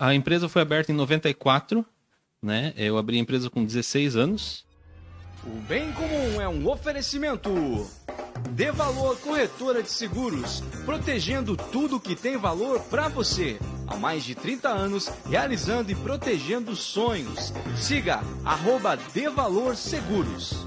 A empresa foi aberta em 94, né? Eu abri a empresa com 16 anos. O bem comum é um oferecimento. Dê valor corretora de seguros, protegendo tudo que tem valor para você. Há mais de 30 anos, realizando e protegendo sonhos. Siga arroba Valor Seguros.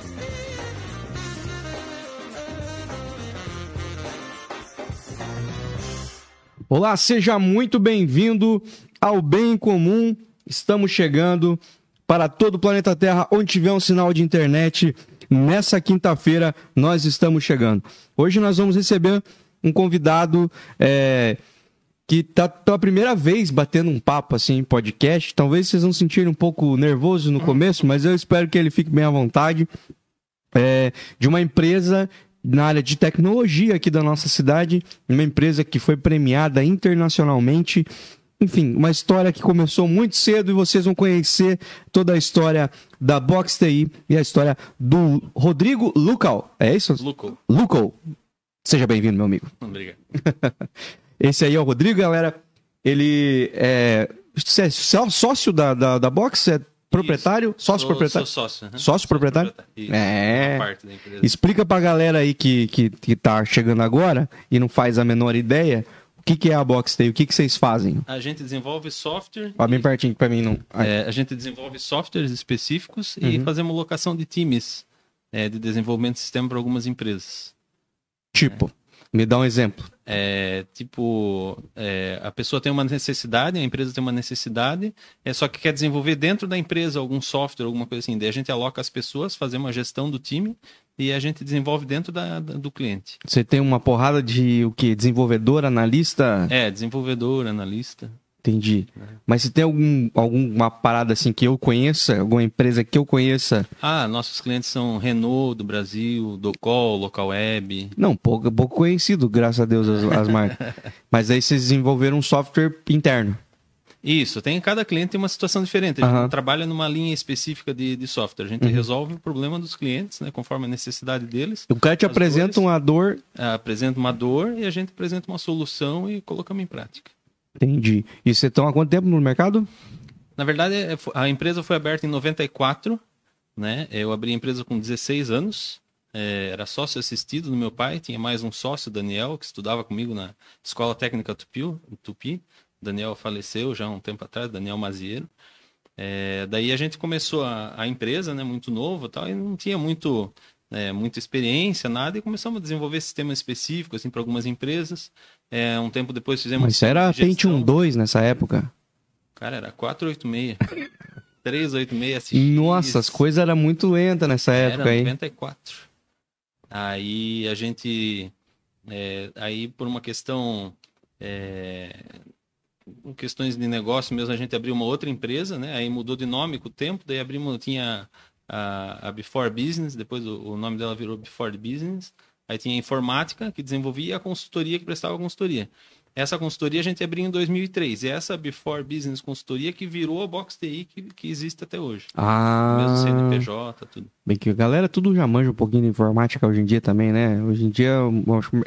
Olá, seja muito bem-vindo ao Bem Comum. Estamos chegando para todo o planeta Terra, onde tiver um sinal de internet. Nessa quinta-feira, nós estamos chegando. Hoje nós vamos receber um convidado é, que está pela primeira vez batendo um papo assim em podcast. Talvez vocês vão sentir um pouco nervoso no começo, mas eu espero que ele fique bem à vontade. É, de uma empresa na área de tecnologia aqui da nossa cidade, uma empresa que foi premiada internacionalmente. Enfim, uma história que começou muito cedo e vocês vão conhecer toda a história da Box TI e a história do Rodrigo Lucal. É isso? Luco. Lucal. Seja bem-vindo, meu amigo. Obrigado. Esse aí é o Rodrigo, galera. Ele é, é só- sócio da, da, da Box? É proprietário? Sócio Sou- proprietário? Sou sócio. aham. Sócio proprietário? Isso, É. Explica pra galera aí que, que, que tá chegando agora e não faz a menor ideia o que, que é a Box TI, o que, que vocês fazem. A gente desenvolve software. Ó, bem e- pertinho pra mim não. É, a gente desenvolve softwares específicos e Uhum. fazemos locação de times é, de desenvolvimento de sistema para algumas empresas. Tipo, me dá um exemplo. É, tipo, é, a pessoa tem uma necessidade, a empresa tem uma necessidade, é só que quer desenvolver dentro da empresa algum software, alguma coisa assim. Daí a gente aloca as pessoas, fazemos uma gestão do time e a gente desenvolve dentro da- da- do cliente. Você tem uma porrada de o que? Desenvolvedor, analista? É, desenvolvedor, analista. Entendi. Mas se tem algum, alguma parada assim que eu conheça, alguma empresa que eu conheça. Ah, nossos clientes são Renault do Brasil, Docol, Local Web. Não, pouco, pouco conhecido, graças a Deus, as, as marcas. Mas aí vocês desenvolveram um software interno. Isso, tem cada cliente tem uma situação diferente. A gente não trabalha numa linha específica de, de software. A gente Uhum. resolve o problema dos clientes, né, conforme a necessidade deles. O cara te apresenta dores. uma dor. Ah, apresenta uma dor e a gente apresenta uma solução e colocamos em prática. Entendi. E você estão há quanto tempo no mercado? Na verdade, é- a empresa foi aberta em 94, né? Eu abri a empresa com 16 anos, é, era sócio assistido do meu pai, tinha mais um sócio, Daniel, que estudava comigo na Escola Técnica Tupi. Tupi. Daniel faleceu já há um tempo atrás, Daniel Maziero. É, daí a gente começou a, a empresa, né, muito novo tal, e não tinha muito, é, muita experiência, nada, e começamos a desenvolver sistemas específicos assim, para algumas empresas. É, um tempo depois fizemos. Mas era gestão. Pentium 2 nessa época. Cara, era 486. 386 SX. Nossa, as coisas eram muito lentas nessa época Era aí. 94. Aí a gente. é, aí por uma questão. é, questões de negócio mesmo, a gente abriu uma outra empresa, né? Aí mudou de nome com o tempo, daí abrimos, tinha a, a Before Business, depois o, o nome dela virou Before Business. Aí tinha a informática que desenvolvia e a consultoria que prestava consultoria. Essa consultoria a gente abriu em 2003. E essa Before Business Consultoria que virou a Box TI que, que existe até hoje. Mesmo Ah, CNPJ, tudo. Bem que a galera tudo já manja um pouquinho de informática hoje em dia também, né? Hoje em dia,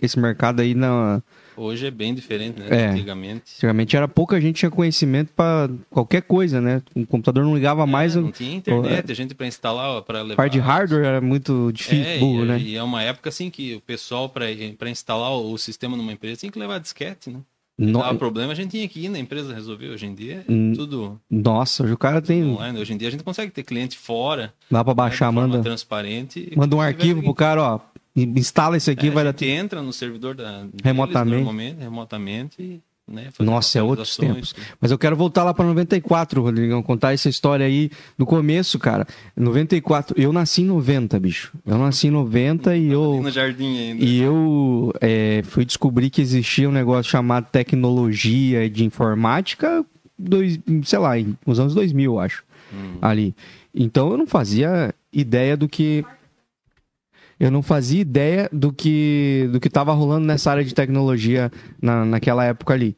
esse mercado aí, não, Hoje é bem diferente, né? É. Antigamente. antigamente era pouca gente tinha conhecimento pra qualquer coisa, né? O computador não ligava mais, É, o não tinha internet, a gente para instalar, para levar. par de hardware era muito difícil, É, burro, e, né? e é uma época assim que o pessoal, para instalar o sistema numa empresa, tem que levar disquete, né? No... Ah, o problema a gente tinha que ir na empresa resolver. Hoje em dia tudo. Nossa, hoje o cara tem. Online. Hoje em dia a gente consegue ter cliente fora. Dá para baixar, né, manda. transparente. Manda um arquivo pro cara, ó. Instala esse aqui, é, vai dar. entra no servidor da. Remotamente. remotamente né, Nossa, é outros tempos. Mas eu quero voltar lá para 94, Rodrigão, contar essa história aí no começo, cara. 94, eu nasci em 90, bicho. Eu nasci em 90 e eu. No jardim ainda. E eu é, fui descobrir que existia um negócio chamado tecnologia de informática, dois, sei lá, nos anos 2000, eu acho. Hum. Ali. Então eu não fazia ideia do que eu não fazia ideia do que do que estava rolando nessa área de tecnologia na, naquela época ali.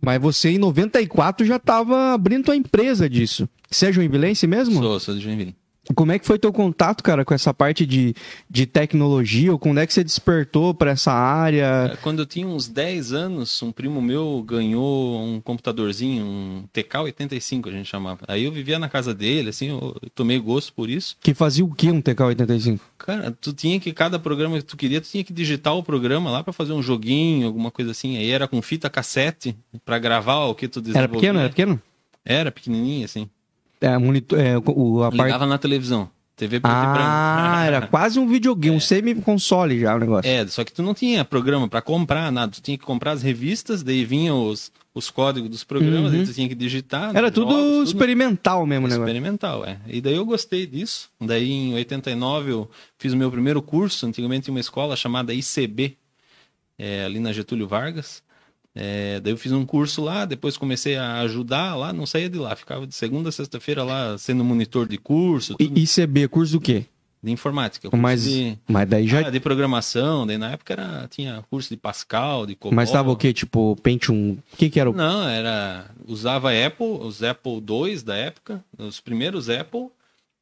Mas você, em 94, já estava abrindo a empresa disso. Você é joinvilense mesmo? Sou, sou de Joinville. Como é que foi teu contato, cara, com essa parte de, de tecnologia? Ou quando é que você despertou para essa área? É, quando eu tinha uns 10 anos, um primo meu ganhou um computadorzinho, um TK-85 a gente chamava. Aí eu vivia na casa dele, assim, eu tomei gosto por isso. Que fazia o que um TK-85? Cara, tu tinha que, cada programa que tu queria, tu tinha que digitar o programa lá para fazer um joguinho, alguma coisa assim. Aí era com fita cassete para gravar o que tu desenvolvia. Era pequeno? Era pequeno? Era pequenininho, assim. É, monitor, é, o, a Ligava parte... na televisão. TV preto ah, era quase um videogame, é. um semi-console já o negócio. É, só que tu não tinha programa para comprar nada. Tu tinha que comprar as revistas, daí vinham os, os códigos dos programas, uhum. tu tinha que digitar. Era tudo jogos, experimental tudo... mesmo, né? Experimental, é. E daí eu gostei disso. Daí em 89 eu fiz o meu primeiro curso. Antigamente tinha uma escola chamada ICB, é, ali na Getúlio Vargas. É, daí eu fiz um curso lá, depois comecei a ajudar lá, não saía de lá, ficava de segunda a sexta-feira lá sendo monitor de curso. Tudo. ICB, curso do quê? De informática. Mas, de, mas daí já. Ah, de programação, daí na época era, tinha curso de Pascal, de Cobol. Mas tava o quê? Tipo, Pentium. O que, que era o. Não, era. Usava Apple, os Apple II da época, os primeiros Apple,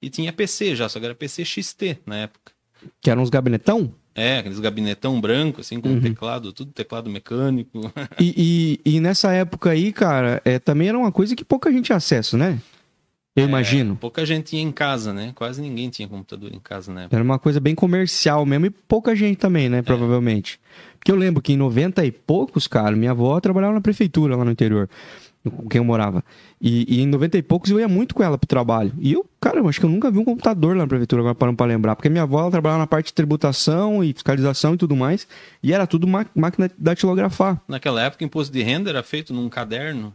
e tinha PC já, só que era PC XT na época. Que eram uns gabinetão? É, aqueles gabinetão branco, assim, com uhum. teclado, tudo teclado mecânico. E, e, e, nessa época aí, cara, é, também era uma coisa que pouca gente tinha acesso, né? Eu é, imagino. Pouca gente tinha em casa, né? Quase ninguém tinha computador em casa né? Era uma coisa bem comercial mesmo e pouca gente também, né? É. Provavelmente. Porque eu lembro que em 90 e poucos, cara, minha avó trabalhava na prefeitura lá no interior com quem eu morava. E, e, em 90 e poucos eu ia muito com ela pro trabalho. E eu, cara, eu acho que eu nunca vi um computador lá na prefeitura, agora parando pra lembrar. Porque minha avó ela trabalhava na parte de tributação e fiscalização e tudo mais. E era tudo máquina de datilografar. Naquela época, o imposto de renda era feito num caderno.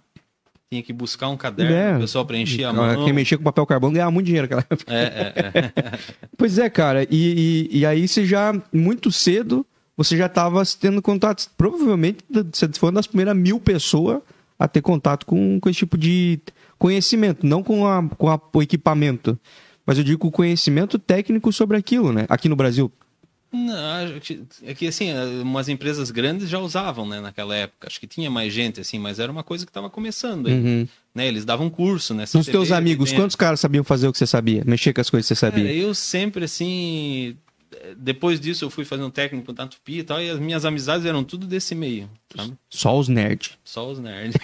Tinha que buscar um caderno, é, o pessoal preenchia a mão. Quem mexia com papel carbono ganhava muito dinheiro naquela época. É, é, é. pois é, cara. E, e, e aí você já, muito cedo, você já estava tendo contato. Provavelmente, você foi uma das primeiras mil pessoas a ter contato com, com esse tipo de conhecimento, não com, a, com a, o equipamento, mas eu digo o conhecimento técnico sobre aquilo, né? Aqui no Brasil. Não, é que assim, umas empresas grandes já usavam, né, naquela época. Acho que tinha mais gente, assim, mas era uma coisa que estava começando. Uhum. né? Eles davam curso, né? Nos teus amigos, quantos caras sabiam fazer o que você sabia? Mexer com as coisas que você sabia? eu sempre, assim, depois disso eu fui fazer um técnico na Tupi e tal, e as minhas amizades eram tudo desse meio, sabe? Só os nerds. Só os nerds.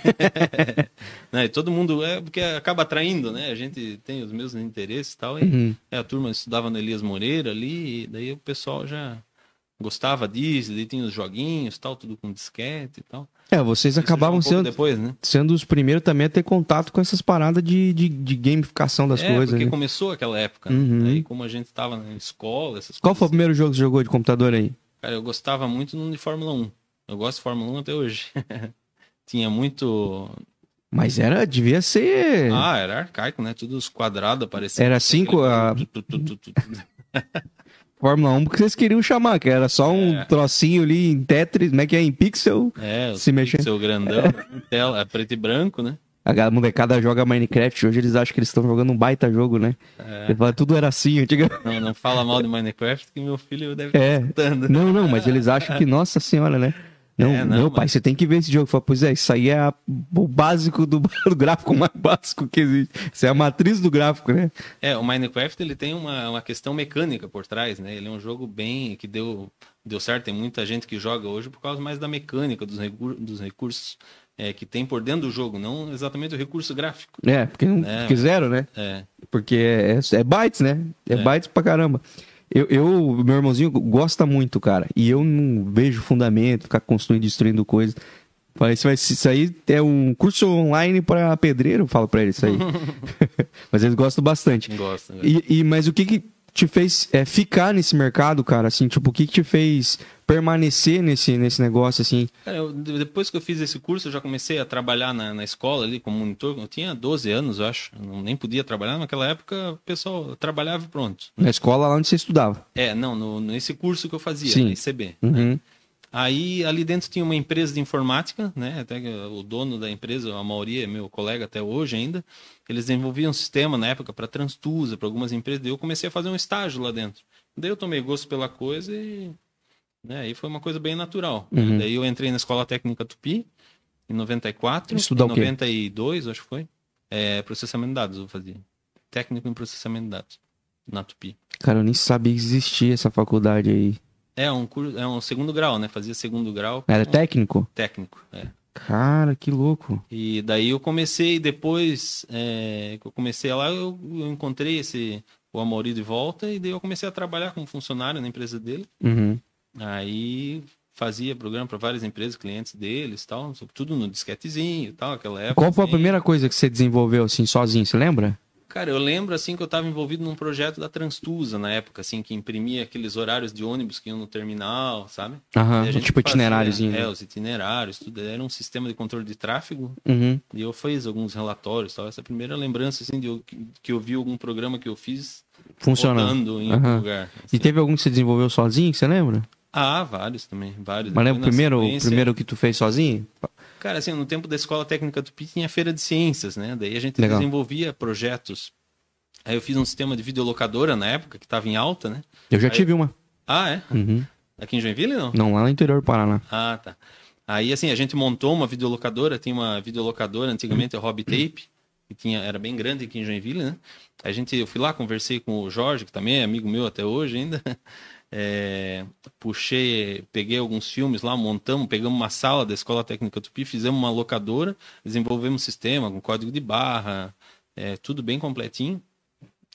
né? todo mundo, é porque acaba atraindo, né? A gente tem os mesmos interesses e tal, e uhum. é, a turma estudava no Elias Moreira ali, e daí o pessoal já gostava disso, daí tinha os joguinhos tal, tudo com disquete e tal. É, vocês acabavam um sendo, depois, né? sendo os primeiros também a ter contato com essas paradas de, de, de gamificação das é, coisas. porque né? começou aquela época, né? uhum. aí como a gente estava na escola, essas Qual foi o primeiro jogo que você jogou de computador aí? Cara, eu gostava muito de Fórmula 1. Eu gosto de Fórmula 1 até hoje. Tinha muito... Mas era, devia ser... Ah, era arcaico, né? Tudo os quadrados apareciam. Era cinco... Aquele... A... Fórmula 1 porque vocês queriam chamar, que era só um é. trocinho ali em Tetris, como é que é? Em pixel? É, se mexer. pixel grandão, é. tela, é preto e branco, né? A molecada joga Minecraft, hoje eles acham que eles estão jogando um baita jogo, né? É. Fala, tudo era assim, antigamente. Não, não fala mal de Minecraft que meu filho deve é. estar escutando. Não, não, mas eles acham que, nossa senhora, né? Não, é, não meu pai, você tem que ver esse jogo. Fala, pois é, isso aí é a, o básico do, do, gráfico mais básico que existe. Isso é a matriz do gráfico, né? É, o Minecraft ele tem uma, uma questão mecânica por trás, né? Ele é um jogo bem que deu, deu certo. Tem muita gente que joga hoje por causa mais da mecânica, dos, recur dos recursos é, que tem por dentro do jogo, não exatamente o recurso gráfico. É, porque não é, quiseram, né? É. Porque é, é bytes, né? É, é bytes pra caramba. Eu, eu, meu irmãozinho gosta muito, cara. E eu não vejo fundamento, ficar construindo, destruindo coisas. Falei, isso, vai, isso aí é um curso online para pedreiro, eu falo para eles isso aí. mas eles gostam bastante. Gosto. né? E, e- mas o que que te fez é, ficar nesse mercado, cara? Assim, tipo, o que que te fez permanecer nesse, nesse negócio, assim? Cara, eu- de- depois que eu fiz esse curso, eu já comecei a trabalhar na, na escola ali como monitor. Eu tinha 12 anos, eu acho. Eu nem podia trabalhar. Naquela época, o pessoal trabalhava e pronto. Na escola lá onde você estudava? É, não, no, nesse curso que eu fazia, Sim. na ICB. Uhum. Aí ali dentro tinha uma empresa de informática, né? Até que o dono da empresa, a maioria é meu colega até hoje ainda. Eles desenvolviam um sistema na época para Transtusa, para algumas empresas. Daí eu comecei a fazer um estágio lá dentro. Daí eu tomei gosto pela coisa e né, aí foi uma coisa bem natural. Uhum. Daí eu entrei na Escola Técnica Tupi em 94, Estudar em o quê? 92, acho que foi. É, processamento de dados eu fazia. Técnico em processamento de dados na Tupi. Cara, eu nem sabia que existia essa faculdade aí. É um curso, é um segundo grau, né? Fazia segundo grau. Era técnico? técnico, é. Cara, que louco. E daí eu comecei, depois é, que eu comecei lá, eu, eu encontrei esse o Amaury de volta e daí eu comecei a trabalhar como funcionário na empresa dele. Uhum. Aí fazia programa para várias empresas, clientes deles e tal, tudo no disquetezinho e tal, aquela época. Qual foi a assim. primeira coisa que você desenvolveu, assim, sozinho, você lembra? Cara, eu lembro assim que eu estava envolvido num projeto da Transtusa na época, assim, que imprimia aqueles horários de ônibus que iam no terminal, sabe? Aham, E tipo fazia, itineráriozinho. É, os itinerários, tudo. Era um sistema de controle de tráfego Uhum. E eu fiz alguns relatórios, tal. Essa é a primeira lembrança, assim, de eu, que eu vi algum programa que eu fiz Funcionando. em algum lugar. E assim. teve algum que você desenvolveu sozinho, que você lembra? Ah, vários também, vários. Mas lembra o primeiro, o primeiro que tu fez sozinho? Cara, assim, no tempo da Escola Técnica Tupi tinha feira de ciências, né? Daí a gente Legal. desenvolvia projetos. Aí eu fiz um sistema de videolocadora na época, que estava em alta, né? Eu já Aí- tive uma. Ah, é? Uhum. Aqui em Joinville, não? Não, lá no interior do Paraná. Ah, tá. Aí, assim, a gente montou uma videolocadora, tinha uma videolocadora antigamente, a Hobby Tape, que tinha, era bem grande aqui em Joinville, né? A gente, eu fui lá, conversei com o Jorge, que também é amigo meu até hoje ainda. É, puxei, peguei alguns filmes lá, montamos, pegamos uma sala da Escola Técnica Tupi, fizemos uma locadora, desenvolvemos um sistema com código de barra, é, tudo bem completinho.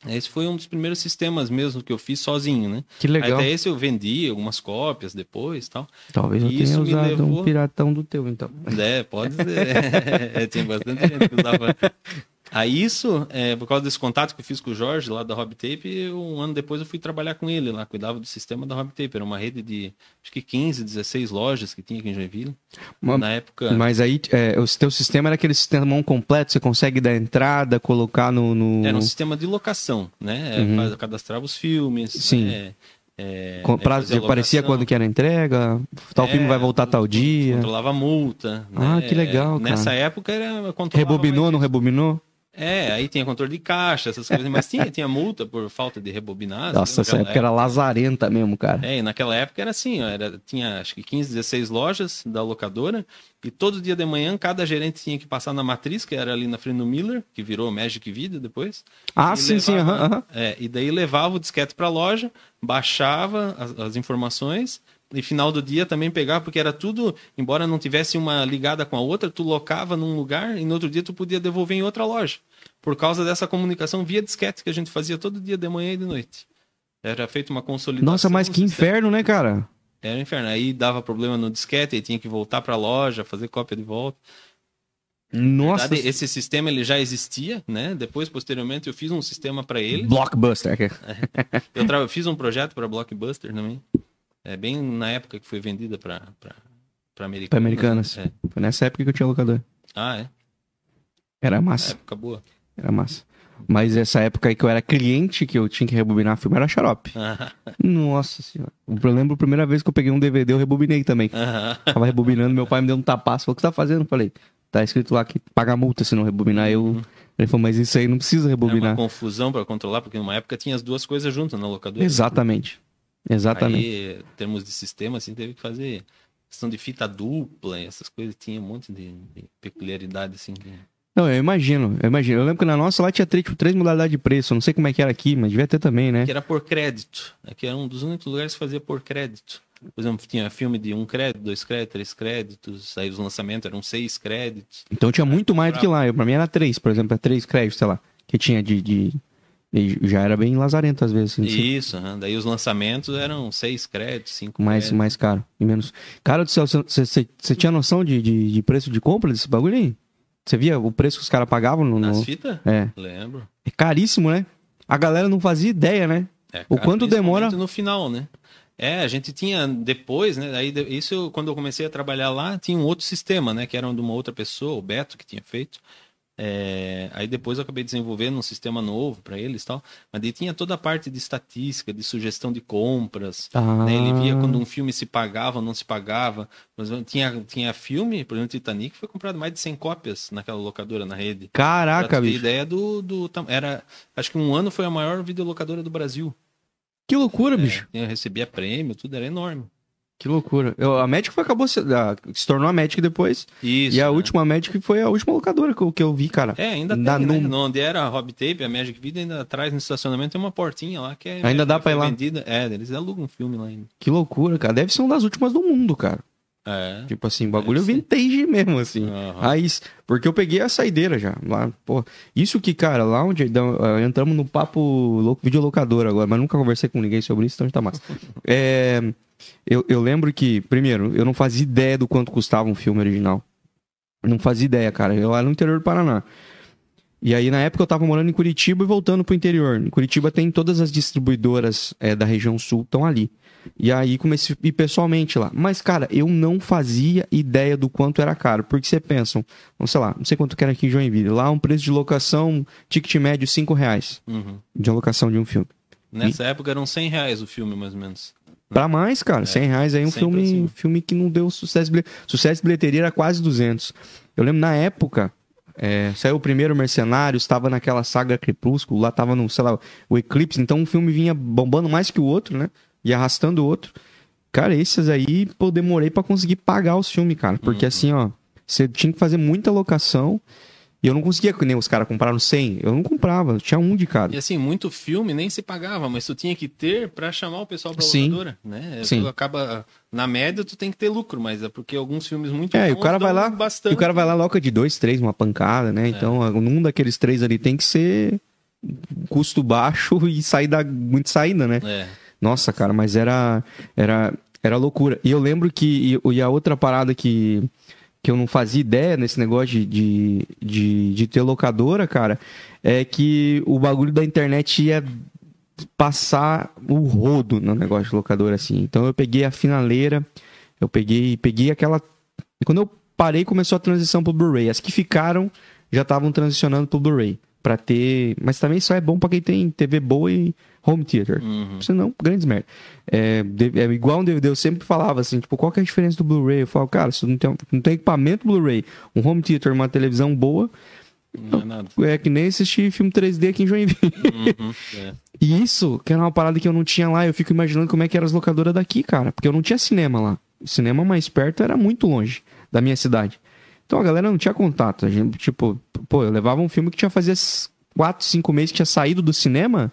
Esse foi um dos primeiros sistemas mesmo que eu fiz sozinho, né? Que legal. Até esse eu vendi algumas cópias depois tal. Talvez eu tenha usado um levou- piratão do teu, então. É, pode ser. É, tinha bastante gente que usava. Aí isso, é, por causa desse contato que eu fiz com o Jorge lá da Hobby Tape, um ano depois eu fui trabalhar com ele lá, cuidava do sistema da Hobby Tape. Era uma rede de acho que 15, 16 lojas que tinha aqui em Joinville. Ma- Na época. Mas aí, é, o teu sistema era aquele sistema mão completo, você consegue dar entrada, colocar no... no... Era um sistema de locação, né? Uhum. Faz- Cadastrava os filmes. Sim. né? É, fazia aparecia quando que era a entrega, tal filme É, vai voltar tal dia. Controlava a multa. Ah, né? que legal, Nessa cara. época era. Rebobinou, mais não rebobinou? É, aí tinha controle de caixa, essas coisas, mas tinha, tinha multa por falta de rebobinar. Nossa, essa época era lazarenta mesmo, cara. É, e naquela época era assim, ó, era, tinha acho que 15, 16 lojas da locadora, e todo dia de manhã cada gerente tinha que passar na matriz, que era ali na frente do Miller, que virou Magic Video depois. Ah, sim, sim, levava- aham, aham. É, e daí levava o disquete para a loja, baixava as, as informações, e final do dia também pegava, porque era tudo, embora não tivesse uma ligada com a outra, tu locava num lugar e no outro dia tu podia devolver em outra loja. Por causa dessa comunicação via disquete que a gente fazia todo dia de manhã e de noite. Era feita uma consolidação. Nossa, mas que inferno, né, cara? Era um inferno. Aí dava problema no disquete, aí tinha que voltar para a loja, fazer cópia de volta. Nossa, Verdade, esse sistema ele já existia, né? Depois, posteriormente, eu fiz um sistema para ele. Blockbuster. Eu tra- fiz um projeto para Blockbuster também. É bem na época que foi vendida para para americanas. Pra Americanas. né? É. Foi nessa época que eu tinha locador. Ah, é. Era massa, Época boa. era massa. Mas essa época aí que eu era cliente, que eu tinha que rebobinar filme, era xarope. Ah, Nossa senhora. Eu lembro a primeira vez que eu peguei um DVD, eu rebobinei também. ah, Tava rebobinando, meu pai me deu um tapaço, falou, o que você tá fazendo? Eu falei, tá escrito lá que paga multa se não rebobinar. Eu... Ele falou, mas isso aí não precisa Era uma rebobinar. confusão para controlar, porque numa época tinha as duas coisas juntas na locadora. Exatamente. Exatamente. Aí, em termos de sistema, assim, teve que fazer questão de fita dupla, e essas coisas, tinha um monte de, de peculiaridade, assim. que- Não, eu imagino, eu imagino. Eu lembro que na nossa lá tinha três, tipo, três modalidades de preço. Eu não sei como é que era aqui, mas devia ter também, né? Que era por crédito. Aqui era um dos únicos lugares que fazia por crédito. Por exemplo, tinha filme de um crédito, dois créditos, três créditos, aí os lançamentos eram seis créditos. Então tinha muito mais do que lá. Eu, pra mim era três, por exemplo, é três créditos, sei lá. Que tinha de, de, E já era bem lazarento às vezes. Assim, Isso, aham. daí os lançamentos eram seis créditos, cinco mais, créditos. mais caro e menos. Cara do céu, você- tinha noção de, de, de preço de compra desse bagulho aí? Você via o preço que os caras pagavam no. Nas no... fitas? É. Lembro. É caríssimo, né? A galera não fazia ideia, né? É, O cara, quanto demora- no final, né? É, a gente tinha depois, né? Aí isso quando eu comecei a trabalhar lá, tinha um outro sistema, né? Que era de uma outra pessoa, o Beto, que tinha feito. É, aí depois eu acabei desenvolvendo um sistema novo para eles e tal. Mas daí tinha toda a parte de estatística, de sugestão de compras. Ah. né? Ele via quando um filme se pagava ou não se pagava. Mas tinha, tinha filme, por exemplo, Titanic, foi comprado mais de 100 cópias naquela locadora na rede. Pra Caraca, ter bicho. ideia do, do era Acho que um ano foi a maior videolocadora do Brasil. Que loucura, bicho. É, recebia prêmio, tudo era enorme. Que loucura. Eu- a Magic foi, acabou se, ah, se tornou a Magic depois. Isso. e a né? última Magic foi a última locadora que eu, que eu vi, cara. É, ainda Dá tem, né? num- Onde era a Hobby Tape, a Magic Video, ainda atrás no estacionamento tem uma portinha lá que é. Ainda dá pra ir foi lá? Vendida. É, eles alugam um filme lá ainda. Que loucura, cara. Deve ser uma das últimas do mundo, cara. É. Tipo assim, bagulho vintage mesmo, assim. Aham. Raiz. Porque eu peguei a saideira já. Lá, pô. Isso que, cara, lá onde ah, entramos no papo louco, videolocador agora, mas nunca conversei com ninguém sobre isso, então tá massa. É, eu, eu lembro que, primeiro, eu não fazia ideia do quanto custava um filme original. Não fazia ideia, cara. Eu era no interior do Paraná. E aí, na época, eu tava morando em Curitiba e voltando pro interior. Em Curitiba tem todas as distribuidoras é, da região sul, estão ali. E aí comecei a ir pessoalmente lá. Mas, cara, eu não fazia ideia do quanto era caro. Porque você pensa, vamos, sei lá, não sei quanto que era aqui em Joinville. Lá um preço de locação, ticket médio, 5 reais Uhum. de alocação de um filme. Nessa época eram 100 reais o filme, mais ou menos. Pra mais, cara, 100 reais aí um filme, assim. filme que não deu sucesso. Sucesso de bilheteria era quase 200. Eu lembro na época, é, saiu o primeiro Mercenários, estava naquela saga Crepúsculo, lá tava no, sei lá, o Eclipse, então um filme vinha bombando mais que o outro, né? E arrastando o outro. Cara, esses aí, pô, eu demorei pra conseguir pagar os filmes, cara. Porque assim, ó, você tinha que fazer muita locação e eu não conseguia, que nem os caras compraram 100. Eu não comprava, tinha um de cada. E assim, muito filme nem se pagava, mas tu tinha que ter pra chamar o pessoal pra Sim. locadora, né? Sim. Tu acaba na média tu tem que ter lucro, mas é porque alguns filmes muito É, e o cara vai lá, bastante. e o cara vai lá loca de dois, três, uma pancada, né? Então, um daqueles três ali tem que ser custo baixo e saída, muito saída, né? É. Nossa, cara, mas era era era loucura. E eu lembro que e, e a outra parada que que eu não fazia ideia nesse negócio de, de, de, de ter locadora, cara, é que o bagulho da internet ia passar o rodo no negócio de locadora, assim. Então eu peguei a finaleira, eu peguei, peguei aquela. Quando eu parei, começou a transição pro Blu-ray. As que ficaram já estavam transicionando pro Blu-ray. Pra ter. Mas também isso é bom pra quem tem TV boa e home theater. Uhum. Senão, grandes merda. É, é igual um DVD, eu sempre falava assim, tipo, qual que é a diferença do Blu-ray? Eu falo, cara, se não tem, não tem equipamento Blu-ray, um home theater, uma televisão boa, Não é nada. é que nem assistir filme 3D aqui em Joinville. Uhum. É. E isso, que era uma parada que eu não tinha lá, eu fico imaginando como é que eram as locadoras daqui, cara. Porque eu não tinha cinema lá. O cinema mais perto era muito longe da minha cidade. Então a galera não tinha contato. A gente, tipo, pô, eu levava um filme que tinha fazia 4, 5 meses que tinha saído do cinema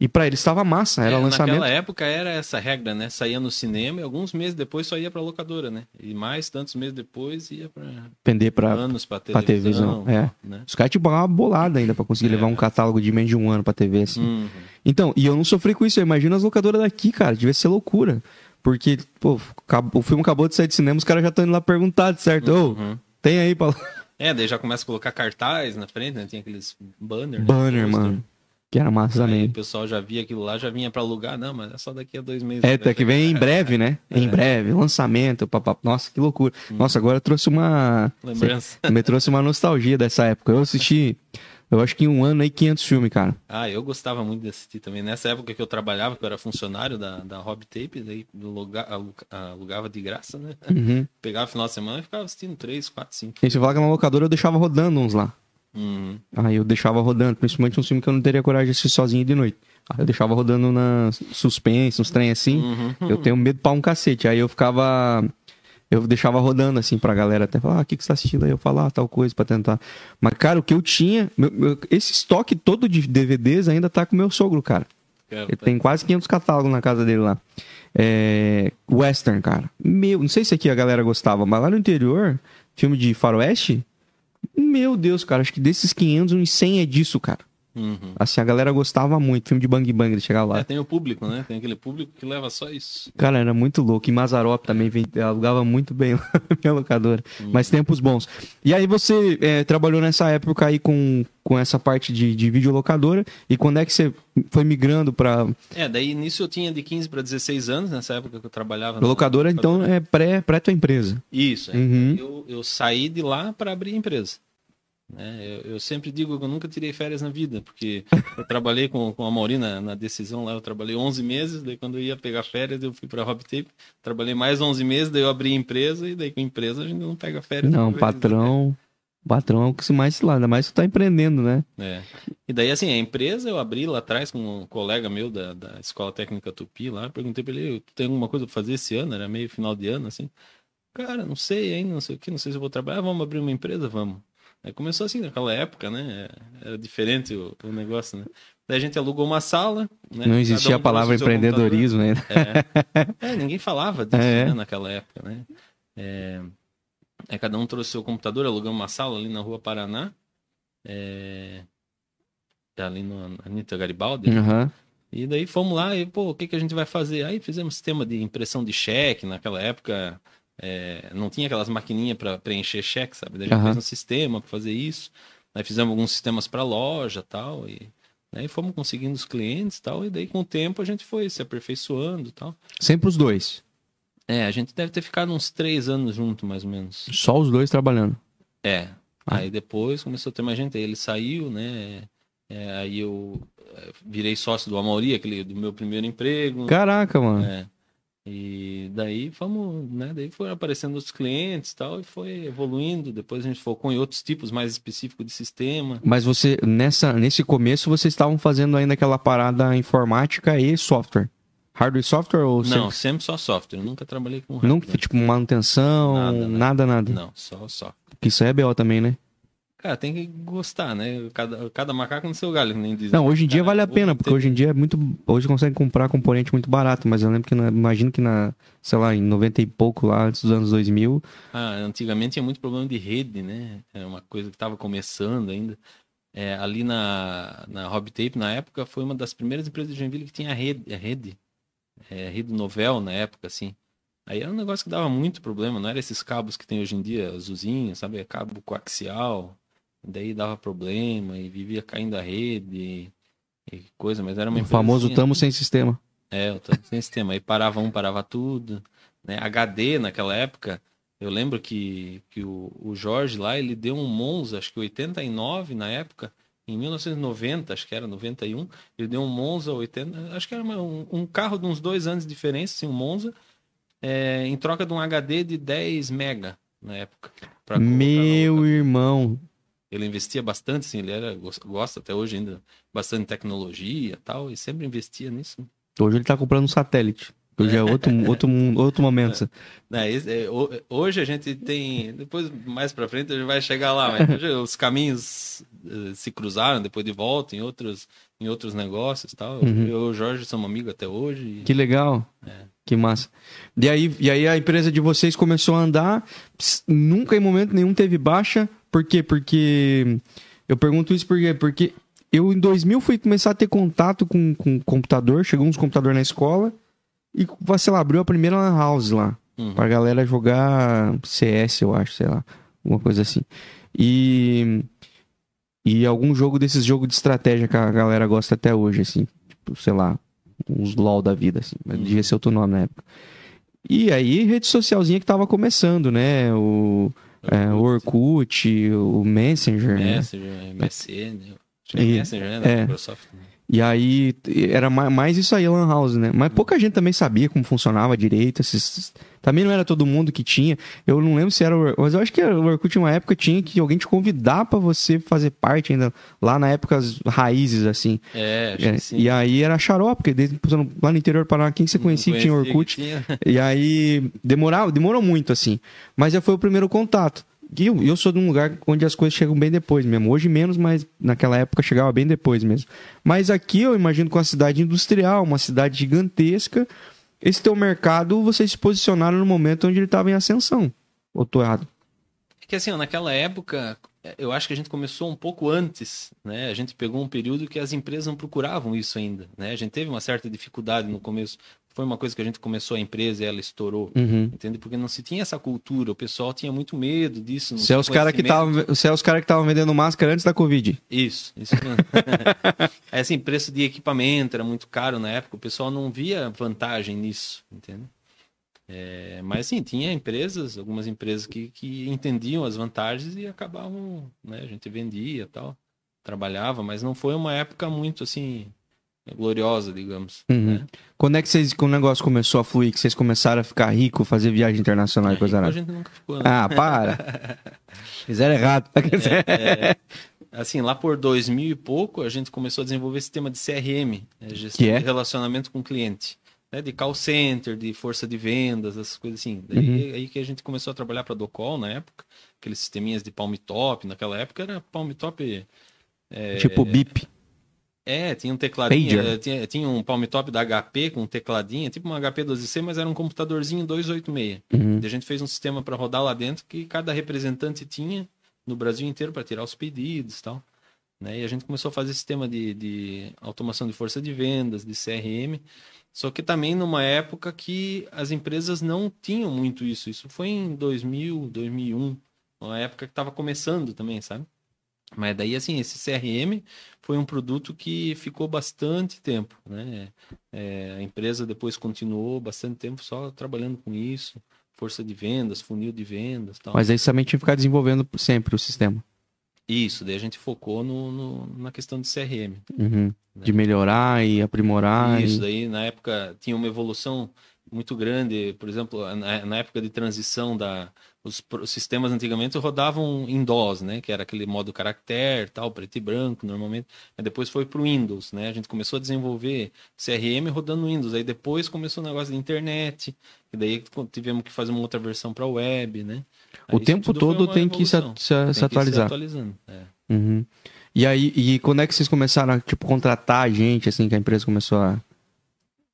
e pra eles estava massa, era É, lançamento. Naquela época era essa regra, né? Saía no cinema e alguns meses depois só ia pra locadora, né? E mais tantos meses depois ia pra Pender pra, anos pra televisão. televisão. É. Né? Os caras tipo uma bolada ainda pra conseguir É. levar um catálogo de menos de um ano pra TV, assim. Uhum. Então, e eu não sofri com isso. Eu imagino as locadoras daqui, cara. Devia ser loucura. Porque, pô, o filme acabou de sair de cinema, os caras já estão indo lá perguntar, certo? Uhum. tem aí pra... É, daí já começa a colocar cartaz na frente, né? Tinha aqueles banner. né? Banner, Pôster. mano. Que era massa Aí também. o pessoal já via aquilo lá, já vinha pra alugar. Não, mas é só daqui a dois meses. É, até que vem em breve, né? Em É. breve, lançamento, papá. Nossa, que loucura. Nossa, agora trouxe uma. Lembrança. Me trouxe uma nostalgia dessa época. Eu assisti, eu acho que em um ano aí, 500 filmes, cara. Ah, eu gostava muito de assistir também. Nessa época que eu trabalhava, que eu era funcionário da, da Hobby Tape, daí aluga- alu- alugava de graça, né? Uhum. Pegava final de semana e ficava assistindo três, quatro, cinco. E se falar que na locadora eu deixava rodando uns lá. Uhum. Aí eu deixava rodando, principalmente um filme que eu não teria coragem de assistir sozinho de noite. Aí eu deixava rodando na suspense, uns trem assim. Uhum. Eu tenho medo pra um cacete. Aí eu ficava. Eu deixava rodando assim pra galera até falar, ah, o que, que você tá assistindo aí? Eu falar ah, tal coisa pra tentar. Mas, cara, o que eu tinha. meu- meu- esse estoque todo de DVDs ainda tá com meu sogro, cara. Ele tem quase 500 catálogos na casa dele lá. É, Western, cara. Meu, não sei se aqui a galera gostava, mas lá no interior, filme de faroeste, meu Deus, cara, acho que desses 500, uns 100 é disso, cara. Uhum. Assim, a galera gostava muito, filme de bang bang, de chegar lá. É, tem o público, né? Tem aquele público que leva só isso. Cara, era muito louco. E Mazarop também alugava muito bem lá minha locadora. Mas tempos bons. E aí você é, trabalhou nessa época aí com, com essa parte de, de videolocadora. E quando é que você foi migrando pra É, daí nisso eu tinha de 15 para 16 anos, nessa época que eu trabalhava. na locadora? Então é pré, pré tua empresa. Isso, é. Uhum. eu, eu saí de lá para abrir a empresa. Né? Eu, eu sempre digo que eu nunca tirei férias na vida, porque eu trabalhei com, com a Mauri na, decisão lá, eu trabalhei 11 meses, daí quando eu ia pegar férias eu fui para a Tape, trabalhei mais 11 meses, daí eu abri a empresa e daí com a empresa a gente não pega férias. Não, vezes, patrão. Patrão é o que se mais se lá, ainda mais que tu tá empreendendo, né? É. E daí, assim, a empresa eu abri lá atrás com um colega meu da, da Escola Técnica Tupi lá, perguntei pra ele, tu tem alguma coisa pra fazer esse ano? Era meio final de ano, assim. Cara, não sei ainda, não sei o que, não sei se eu vou trabalhar, vamos abrir uma empresa? Vamos. Aí começou assim, naquela época, né? Era diferente o, o negócio, né? Daí a gente alugou uma sala, né? Não existia Cada a um palavra empreendedorismo ainda. É. É, ninguém falava disso, É. né, naquela época, né? É, aí cada um trouxe seu computador, alugamos uma sala ali na rua Paraná. É, ali no Anitta Garibaldi. Aham. E daí fomos lá e, pô, o que, que a gente vai fazer? Aí fizemos sistema de impressão de cheque. Naquela época é, não tinha aquelas maquininhas para preencher cheque, sabe? Daí a gente Aham. fez um sistema para fazer isso. Aí fizemos alguns sistemas para loja tal. E aí fomos conseguindo os clientes tal. E daí com o tempo a gente foi se aperfeiçoando tal. Sempre os dois. É, a gente deve ter ficado uns três anos junto, mais ou menos. Só os dois trabalhando. É. Ah. Aí depois começou a ter mais gente. Aí ele saiu, né? É, aí eu é, virei sócio do Amauri, aquele do meu primeiro emprego. Caraca, mano. É. E daí fomos, né? Daí foram aparecendo outros clientes e tal, e foi evoluindo. Depois a gente focou em outros tipos mais específicos de sistema. Mas você, nessa, nesse começo, vocês estavam fazendo ainda aquela parada informática e software. Hardware e software ou Não, sempre- sempre só software. Eu nunca trabalhei com hardware. tipo, manutenção, Nada, nada, nada. nada. Não, só só. Porque isso aí é BO também, né? Cara, tem que gostar, né? Cada, cada macaco no seu galho, nem diz. Não, hoje em dia Cara, vale a pena, porque ter- hoje em dia é muito. Hoje consegue comprar componente muito barato, mas eu lembro que, na, imagino que na, sei lá, em 90 e pouco lá, antes dos anos 2000, Ah, antigamente tinha muito problema de rede, né? É uma coisa que estava começando ainda. É, ali na, na Hobby Tape, na época, foi uma das primeiras empresas de Joinville que tinha rede, a rede. É, rede novel na época, assim. Aí era um negócio que dava muito problema, não era esses cabos que tem hoje em dia, azulzinho, sabe? É cabo coaxial. Daí dava problema e vivia caindo a rede e, e coisa, mas era uma o famoso assim, tamo sem sistema. é, eu tô sem sistema. Aí parava um, parava tudo. Né? HD naquela época, eu lembro que, que o, o Jorge lá, ele deu um Monza, acho que 89 na época, em 1990, acho que era 91, ele deu um Monza 80, acho que era uma- um, um carro de uns dois anos de diferença, assim, um Monza, é, em troca de um HD de 10 mega na época. Meu irmão. Ele investia bastante, assim, ele era, gos- gosta até hoje ainda, bastante de tecnologia e tal, e sempre investia nisso. Hoje ele tá comprando um satélite. Hoje é outro, outro, outro momento. É, ho- hoje a gente tem. Depois, mais pra frente, a gente vai chegar lá, os caminhos eh, se cruzaram depois de volta em outros, em outros negócios tal. Uhum. Eu e o Jorge somos amigos até hoje. Que legal. Que massa. E aí, e aí a empresa de vocês começou a andar, nunca em momento nenhum teve baixa. Por quê? Porque. Eu pergunto isso por quê? Porque eu em 2000 fui começar a ter contato com, com computador, chegou uns computadores na escola e, sei lá, abriu a primeira lan house lá. Uhum. Pra galera jogar CS, eu acho, sei lá. Alguma coisa assim. E. E algum jogo desses jogos de estratégia que a galera gosta até hoje, assim. Tipo, sei lá, uns LOL da vida, assim. Mas Hum. devia ser outro nome na época. E aí, rede socialzinha que tava começando, né? O, é, o Orkut, o Messenger, né? Messenger, MSN. Acho que é E- Messenger, né? Da é. Microsoft. E aí era ma- mais isso aí, Lan House, né? Mas pouca gente também sabia como funcionava direito. esses- Também não era todo mundo que tinha. Eu não lembro se era o Orkut, mas eu acho que o Orkut uma época tinha que alguém te convidar pra você fazer parte ainda, lá na época as raízes, assim. É, acho É, que sim. e aí era xarope, porque desde, lá no interior do Paraná, quem você conhecia tinha Orkut? tinha. E aí demorava, demorou muito, assim. Mas já foi o primeiro contato. E eu, eu sou de um lugar onde as coisas chegam bem depois mesmo. Hoje menos, mas naquela época chegava bem depois mesmo. Mas aqui eu imagino com a cidade industrial, uma cidade gigantesca, esse teu mercado, vocês se posicionaram no momento onde ele estava em ascensão. Ou tô errado? É que assim, ó, naquela época, eu acho que a gente começou um pouco antes, né? A gente pegou um período que as empresas não procuravam isso ainda, né? A gente teve uma certa dificuldade no começo. Foi uma coisa que a gente começou a empresa e ela estourou, Uhum. entende? Porque não se tinha essa cultura, o pessoal tinha muito medo disso. Você é os caras que estavam é os cara que estavam vendendo máscara antes da Covid. Isso, isso é assim, preço de equipamento era muito caro na época, o pessoal não via vantagem nisso, entende? É, mas sim, tinha empresas, algumas empresas que, que entendiam as vantagens e acabavam, né? A gente vendia tal, trabalhava, mas não foi uma época muito assim gloriosa, digamos. Uhum. né? Quando é que vocês, quando o negócio começou a fluir, que vocês começaram a ficar rico, fazer viagem internacional e coisa Rico a gente nunca ficou. né? Ah, para. Fizeram errado. É, assim, lá por 2000 e pouco, a gente começou a desenvolver sistema de CRM, né, gestão Que é? de relacionamento com o cliente, né, de call center, de força de vendas, essas coisas assim. Daí Uhum. aí que a gente começou a trabalhar para a Docol na época, aqueles sisteminhas de Palm Top, naquela época era Palm Top, Tipo bip. É, tinha um tecladinho, eh, tinha, tinha um Palm Top da HP com um tecladinho, tipo um HP 12C, mas era um computadorzinho 286. Uhum. E a gente fez um sistema para rodar lá dentro que cada representante tinha no Brasil inteiro para tirar os pedidos e tal. Né? E a gente começou a fazer sistema de, de automação de força de vendas, de CRM. Só que também numa época que as empresas não tinham muito isso. Isso foi em 2000, 2001, uma época que estava começando também, sabe? Mas daí, assim, esse CRM foi um produto que ficou bastante tempo, né? É, a empresa depois continuou bastante tempo só trabalhando com isso, força de vendas, funil de vendas, tal. Mas aí também tinha que ficar desenvolvendo sempre o sistema. Isso, daí a gente focou no, no- na questão de CRM. Uhum. De melhorar e aprimorar. Isso, e... daí na época tinha uma evolução muito grande, por exemplo, na, na época de transição da os, os sistemas antigamente rodavam em DOS, né, que era aquele modo caractere, tal, preto e branco, normalmente. Aí depois foi para o Windows, né? A gente começou a desenvolver CRM rodando Windows. Aí depois começou o negócio de internet, e daí tivemos que fazer uma outra versão para web, né? O Aí isso tempo todo tem que se, se- Tem se que ir atualizar. atualizando. é. Uhum. E aí, e quando é que vocês começaram a, tipo, contratar gente, assim, que a empresa começou a...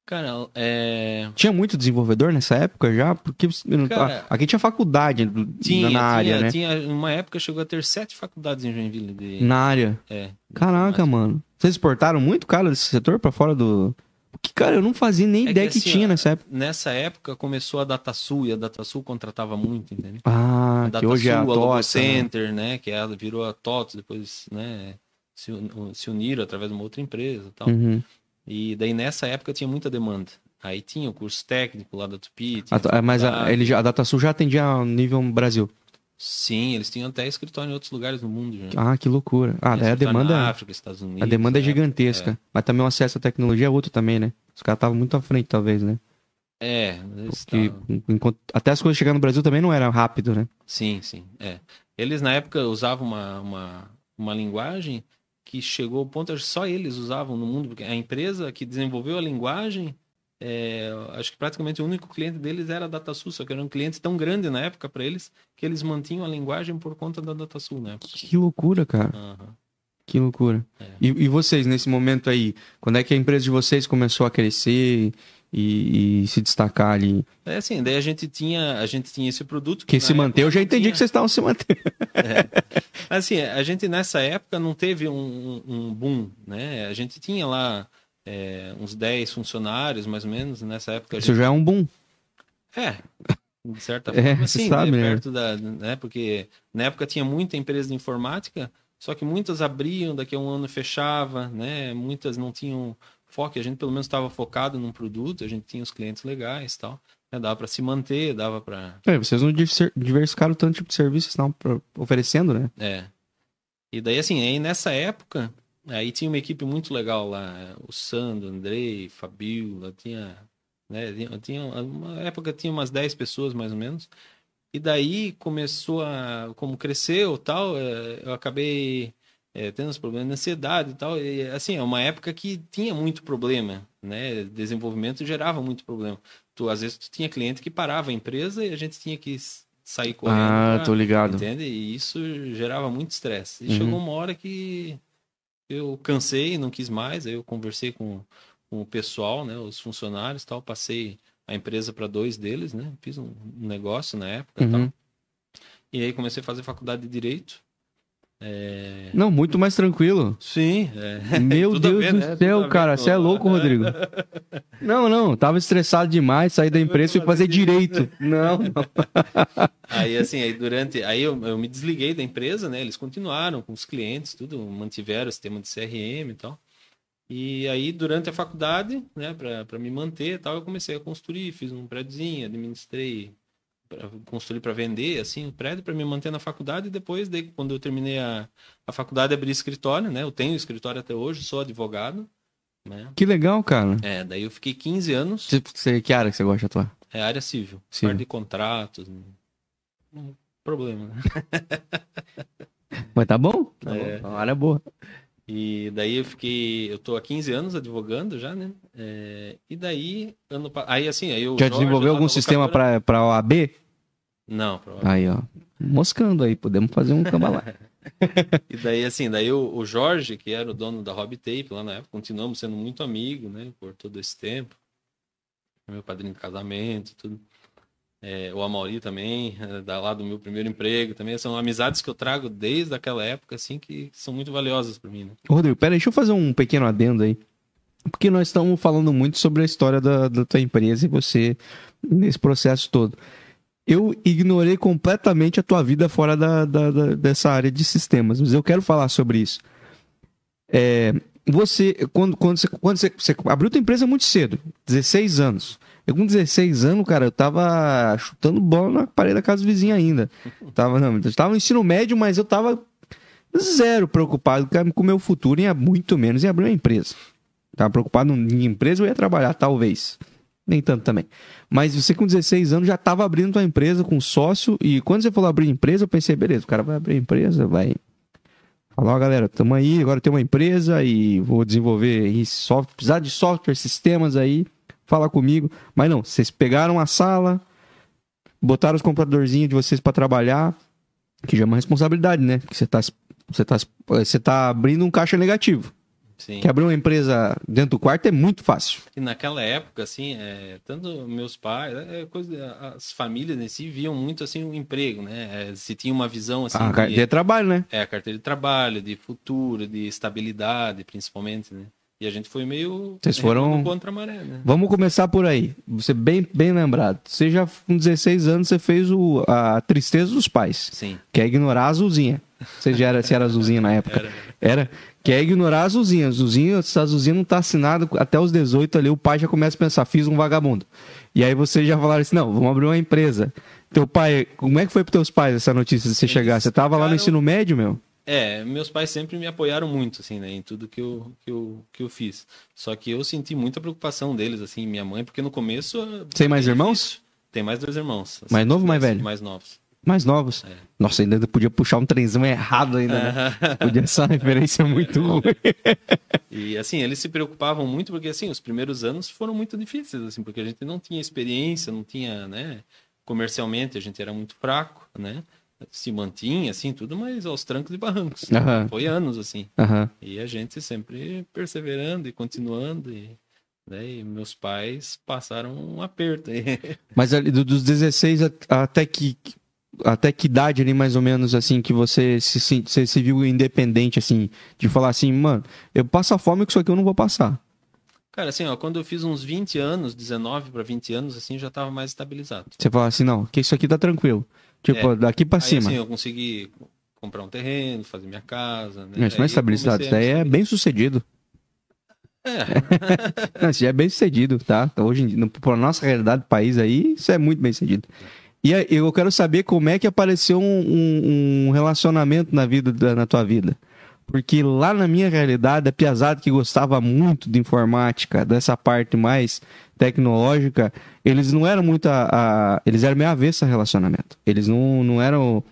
Cara, é... Tinha muito desenvolvedor nessa época já? Porque não- Cara, aqui tinha faculdade Tinha, na área, tinha, né? tinha, uma época chegou a ter sete faculdades em Joinville de, Na área. é, Caraca, mano. Vocês exportaram muito, cara, desse setor pra fora do... Porque, cara, eu não fazia nem É ideia que que, assim, tinha ó, nessa época. Nessa época começou a DataSul e a DataSul contratava muito, entendeu? Ah, a que hoje é a DataSul, a TOTS, né? Center, né? Que ela virou a TOTS, depois, né? Se, se uniram através de uma outra empresa e tal. Uhum. E daí nessa época tinha muita demanda. Aí tinha o curso técnico lá da Tupi. A- tinha mas a, ele já, a DataSul já atendia ao nível Brasil. Sim, eles tinham até escritório em outros lugares do mundo já. Ah, que loucura. Ah, daí a demanda, Na África, Estados Unidos. a demanda é né? gigantesca. Mas também o acesso à tecnologia é outro também, né? Os caras estavam muito à frente, talvez, né? É, Porque enquanto- até as coisas chegar no Brasil também não era rápido, né? Sim, sim. É. Eles na época usavam uma, uma, uma linguagem que chegou ao ponto, acho que só eles usavam no mundo, porque a empresa que desenvolveu a linguagem, é, acho que praticamente o único cliente deles era a DataSul, só que era um cliente tão grande na época para eles que eles mantinham a linguagem por conta da DataSul época. Que loucura, cara. Aham. Que loucura. É. E, e vocês, nesse momento aí, quando é que a empresa de vocês começou a crescer e, e se destacar ali? É assim, daí a gente tinha, a gente tinha esse produto Que se manter, eu já entendi tinha- que vocês estavam se mantendo. Assim, a gente nessa época não teve um, um boom, né? A gente tinha lá é, uns 10 funcionários, mais ou menos, nessa época. Isso gente... já é um boom. É, de certa É, forma, você sim, sabe, né? Perto da, né? Porque na época tinha muita empresa de informática, só que muitas abriam, daqui a um ano fechava, né? Muitas não tinham foco, a gente pelo menos estava focado num produto, a gente tinha os clientes legais e tal. né? Dava para se manter, dava para É, vocês não diver- diversificaram tanto tipo de serviço que estavam pro- oferecendo, né? É. E daí, assim, aí nessa época, aí tinha uma equipe muito legal lá. O Sandro, Andrei, Fabiola, tinha. Né, tinha, tinha uma época tinha umas 10 pessoas, mais ou menos. E daí começou a. Como cresceu tal, eh, eu acabei eh, tendo uns problemas de ansiedade e tal. E, assim, é uma época que tinha muito problema, né? Desenvolvimento gerava muito problema. Tu, às vezes tu tinha cliente que parava a empresa e a gente tinha que sair correndo. Ah, pra- tô ligado. Entende? E isso gerava muito estresse. E Uhum. chegou uma hora que eu cansei, não quis mais. Aí eu conversei com, com o pessoal, né, os funcionários, tal. Passei a empresa para dois deles, né? Fiz um negócio na época, e tal. Uhum. E aí comecei a fazer faculdade de direito. É... Não, muito mais tranquilo. Sim. É. Meu Deus ver, do né? céu, Tudo cara. Você é louco, Rodrigo. Não, não. Tava estressado demais, saí da empresa e fui fazer direito. Não, não. Aí, assim, aí durante. Aí eu, eu me desliguei da empresa, né? Eles continuaram com os clientes, tudo, mantiveram o sistema de CRM e tal. E aí, durante a faculdade, né, pra me manter e tal, eu comecei a construir, fiz um prédiozinho, administrei, pra, construí para vender, assim, o prédio para me manter na faculdade. E depois, daí, quando eu terminei a, a faculdade, abri escritório, né? Eu tenho escritório até hoje, sou advogado, né? Que legal, cara. É, daí eu fiquei 15 anos. Você, você- que área que você gosta de atuar? É área civil. Civil. Parte de contratos. Não- problema, né? Mas tá bom? Tá É. bom. Área boa. E daí eu fiquei. Eu tô há 15 anos advogando já, né? É, e daí, ano Aí assim, aí o Já Jorge, desenvolveu algum sistema locadora- pra, OAB? Não, pra... Aí, ó. Moscando aí, podemos fazer um cambalá. E daí, assim, daí o, o Jorge, que era o dono da Hobby Tape lá na época, continuamos sendo muito amigos, né? Por todo esse tempo. Meu padrinho de casamento, tudo. É, o Amauri também, é, da lá do meu primeiro emprego também. São amizades que eu trago desde aquela época, assim, que são muito valiosas para mim, né? Rodrigo, pera aí, deixa eu fazer um pequeno adendo aí. Porque nós estamos falando muito sobre a história da, da tua empresa e você nesse processo todo. Eu ignorei completamente a tua vida fora da, da- da- dessa área de sistemas, mas eu quero falar sobre isso. É, você, quando, quando, você, quando você, você abriu tua empresa muito cedo, 16 anos. Eu com 16 anos, cara, eu tava chutando bola na parede da casa vizinha ainda. Tava, não, eu tava no ensino médio, mas eu tava zero preocupado com o meu futuro e muito menos em abrir uma empresa. Tava preocupado em empresa, eu ia trabalhar, talvez. Nem tanto também. Mas você com 16 anos já estava abrindo tua empresa com sócio e quando você falou abrir empresa, eu pensei, beleza, o cara vai abrir empresa, vai falar, ó galera, tamo aí, agora tem uma empresa e vou desenvolver software, precisar de software, sistemas aí, fala comigo. Mas não, vocês pegaram a sala, botaram os computadorzinhos de vocês para trabalhar, que já é uma responsabilidade, né? Porque você tá, você tá, você tá abrindo um caixa negativo. Sim. Que abrir uma empresa dentro do quarto é muito fácil. E naquela época, assim, é, tanto meus pais, é, coisa, as famílias em si viam muito assim o emprego, né? É, se tinha uma visão assim Ah, de, carteira de trabalho, né? é, a carteira de trabalho, de futuro, de estabilidade, principalmente, né? E a gente foi meio Vocês foram- contra a maré, né? Vamos começar por aí. Você bem, bem lembrado. Você já com 16 anos você fez o, a tristeza dos pais, Sim. que é ignorar a azulzinha. Você já era, você era azulzinha na época? Era. Era. Que é ignorar a azulzinha. Azulzinha, se a azulzinha não tá assinada até os 18 ali, o pai já começa a pensar, fiz um vagabundo. E aí vocês já falaram assim, não, vamos abrir uma empresa. Teu pai, como é que foi pros teus pais essa notícia de você Eles chegar? Você tava lá no ensino médio, meu? É, meus pais sempre me apoiaram muito, assim, né, em tudo que eu, que eu, que eu fiz. Só que eu senti muita preocupação deles, assim, minha mãe, porque no começo... Tem mais bem irmãos? Tem mais dois irmãos. assim, Mais novo ou mais dois velho? Mais novos. Mais novos. É. Nossa, ainda podia puxar um trenzão errado ainda, né? Podia ser uma referência muito ruim. E assim, eles se preocupavam muito porque assim, os primeiros anos foram muito difíceis assim, porque a gente não tinha experiência, não tinha, né, comercialmente a gente era muito fraco, né? Se mantinha assim tudo, mas aos trancos e barrancos. Aham. Foi anos assim. Aham. E a gente sempre perseverando e continuando e né, e meus pais passaram um aperto. Mas ali, do- dos 16 a- até que até que idade ali mais ou menos assim que você se, se, você se viu independente assim de falar assim, mano, eu passo a fome com isso aqui eu não vou passar. Cara, assim, ó, quando eu fiz uns 20 anos, 19 para 20 anos assim, já tava mais estabilizado. Você fala assim, não, que isso aqui tá tranquilo. Tipo, É. daqui pra Aí cima. assim, eu consegui comprar um terreno, fazer minha casa, né? Isso não é comecei isso daí é bem sucedido. É, Não, isso já é bem sucedido, tá? Então, hoje em dia, no- pra nossa realidade do país aí, isso é muito bem sucedido. E aí, eu quero saber como é que apareceu um, um- um relacionamento na vida da- na tua vida. Porque lá na minha realidade, a Piazada que gostava muito de informática, dessa parte mais tecnológica, eles não eram muito a, a- eles eram meio avesso a relacionamento. Eles não, não eram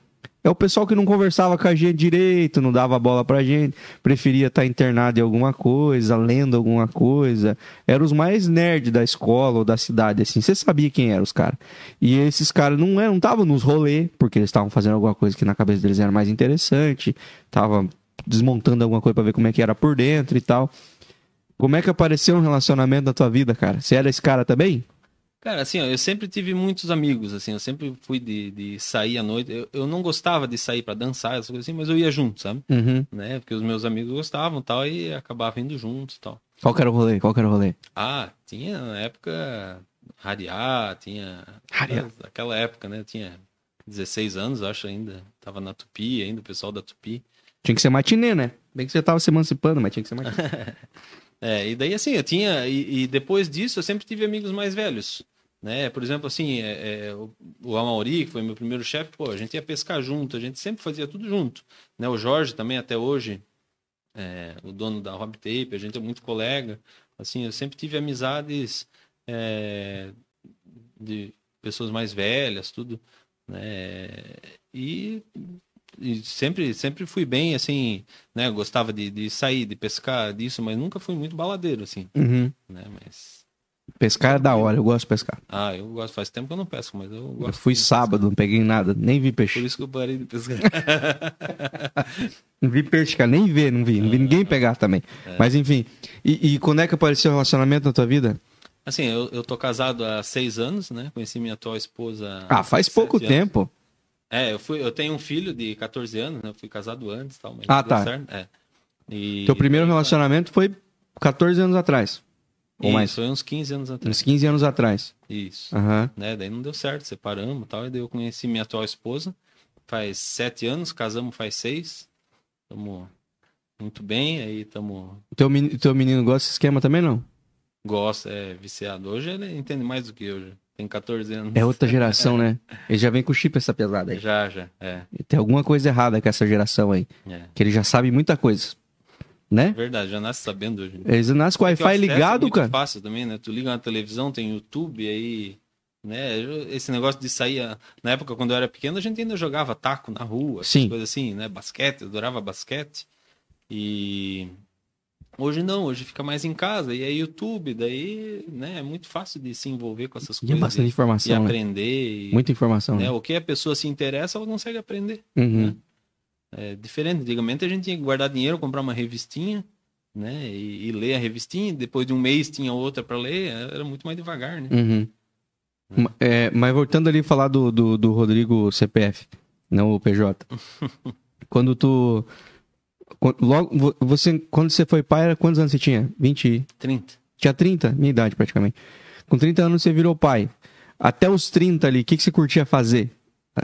é o pessoal que não conversava com a gente direito, não dava bola pra gente, preferia estar internado em alguma coisa, lendo alguma coisa. Eram os mais nerds da escola ou da cidade, assim. Você sabia quem eram os caras. E esses caras não estavam nos rolê, porque eles estavam fazendo alguma coisa que na cabeça deles era mais interessante, estavam desmontando alguma coisa pra ver como é que era por dentro e tal. Como é que apareceu um relacionamento na tua vida, cara? Você era esse cara também? Cara, assim, ó, eu sempre tive muitos amigos, assim, eu sempre fui de, de sair à noite. Eu, eu não gostava de sair para dançar, essas coisas assim, mas eu ia junto, sabe? Uhum. Né? Porque os meus amigos gostavam tal, e acabava indo juntos tal. Qual que era o rolê? Qual que era o rolê? Ah, tinha na época Rariá, tinha. Rariá. Naquela época, né? Tinha 16 anos, acho ainda. Tava na Tupi ainda, o pessoal da Tupi. Tinha que ser matinê, né? Bem que você tava se emancipando, mas tinha que ser matinê. É, e daí assim, eu tinha. E, e depois disso eu sempre tive amigos mais velhos. Né? Por exemplo, assim, é, é, o, o Amauri, que foi meu primeiro chefe, pô, a gente ia pescar junto, a gente sempre fazia tudo junto. Né? O Jorge também, até hoje, é, o dono da Hobby Tape, a gente é muito colega. Assim, eu sempre tive amizades é, de pessoas mais velhas, tudo. Né? E, e sempre, sempre fui bem, assim, né? Gostava de, de sair, de pescar, disso, mas nunca fui muito baladeiro, assim, Uhum. né? Mas... Pescar é da hora, eu gosto de pescar. Ah, eu gosto, faz tempo que eu não pesco, mas eu gosto. Eu fui sábado, não peguei nada, nem vi pescar. peixe. Por isso que eu parei de pescar. Não vi peixe, cara, nem ver, não vi. Não vi ninguém pegar também. Mas enfim. E, e quando é que apareceu o relacionamento na tua vida? assim, eu, eu tô casado há seis anos, né? Conheci minha atual esposa. Ah, faz pouco anos. tempo. É, eu, fui, eu tenho um filho de 14 anos, né? Eu fui casado antes tal, mas Ah, tá. certo. É. E... Teu primeiro relacionamento foi 14 anos atrás. Ou Isso, mais. foi uns 15 anos atrás. Uns 15 anos atrás. Isso. Aham. Né? Daí não deu certo, separamos e tal. E daí eu conheci minha atual esposa. Faz sete anos, casamos faz seis. Estamos muito bem, aí estamos. Teu, meni- teu menino gosta desse esquema também, não? Gosta, é viciado. Hoje ele entende mais do que eu. Tem 14 anos. É outra geração, né? Ele já vem com chip essa pesada aí. Já, já. É, Tem alguma coisa errada com essa geração aí. é. Que ele já sabe muita coisa. Né? Verdade, já nasce sabendo hoje. Eles nascem com o Wi-Fi é ligado, muito cara. fácil também, né? Tu liga na televisão, tem YouTube, aí. Né? Esse negócio de sair. a- Na época, quando eu era pequeno, a gente ainda jogava taco na rua, Sim. coisas assim, né? Basquete, eu adorava basquete. E. Hoje não, hoje fica mais em casa, e é YouTube, daí, né, é muito fácil de se envolver com essas E é coisas. bastante e, e informação, né? aprender. E, Muita informação. né, Né? O que a pessoa se interessa, ela consegue aprender. Uhum. É diferente. Antigamente a gente tinha que guardar dinheiro, comprar uma revistinha, né? E, e ler a revistinha. Depois de um mês tinha outra para ler. Era muito mais devagar, né? Uhum. É, mas voltando ali a falar do, do, do Rodrigo CPF, não o PJ. quando tu. Logo, vo- você, quando você foi pai, era quantos anos você tinha? 20? 30. Tinha 30? Minha idade praticamente. Com 30 anos você virou pai. Até os 30 ali, o que, que você curtia fazer?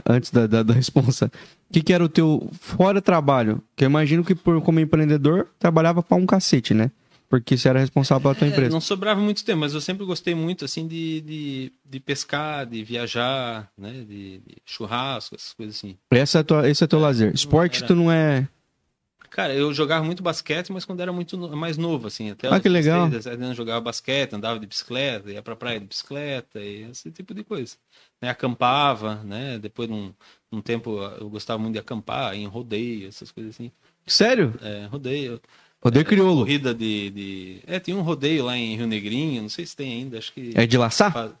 Antes da, da, da responsa. O que, que era o teu fora trabalho? Que eu imagino que por, como empreendedor trabalhava pra um cacete, né? Porque você era responsável pela tua É, empresa. não sobrava muito tempo, mas eu sempre gostei muito assim de, de, de pescar, de viajar, né? De, de churrasco, essas coisas assim. Essa é tua, esse é teu lazer. Esporte era. tu não é. Cara, eu jogava muito basquete, mas quando era muito no- mais novo, assim. Até Ah, que legal. 16, 17 anos jogava basquete, andava de bicicleta, ia pra praia de bicicleta, e esse tipo de coisa. Né, acampava, né? Depois de um, um tempo eu gostava muito de acampar, em rodeio, essas coisas assim. Sério? É, rodeio. Rodeio crioulo. Corrida de, de. É, tinha um rodeio lá em Rio Negrinho, não sei se tem ainda, acho que. É de laçar?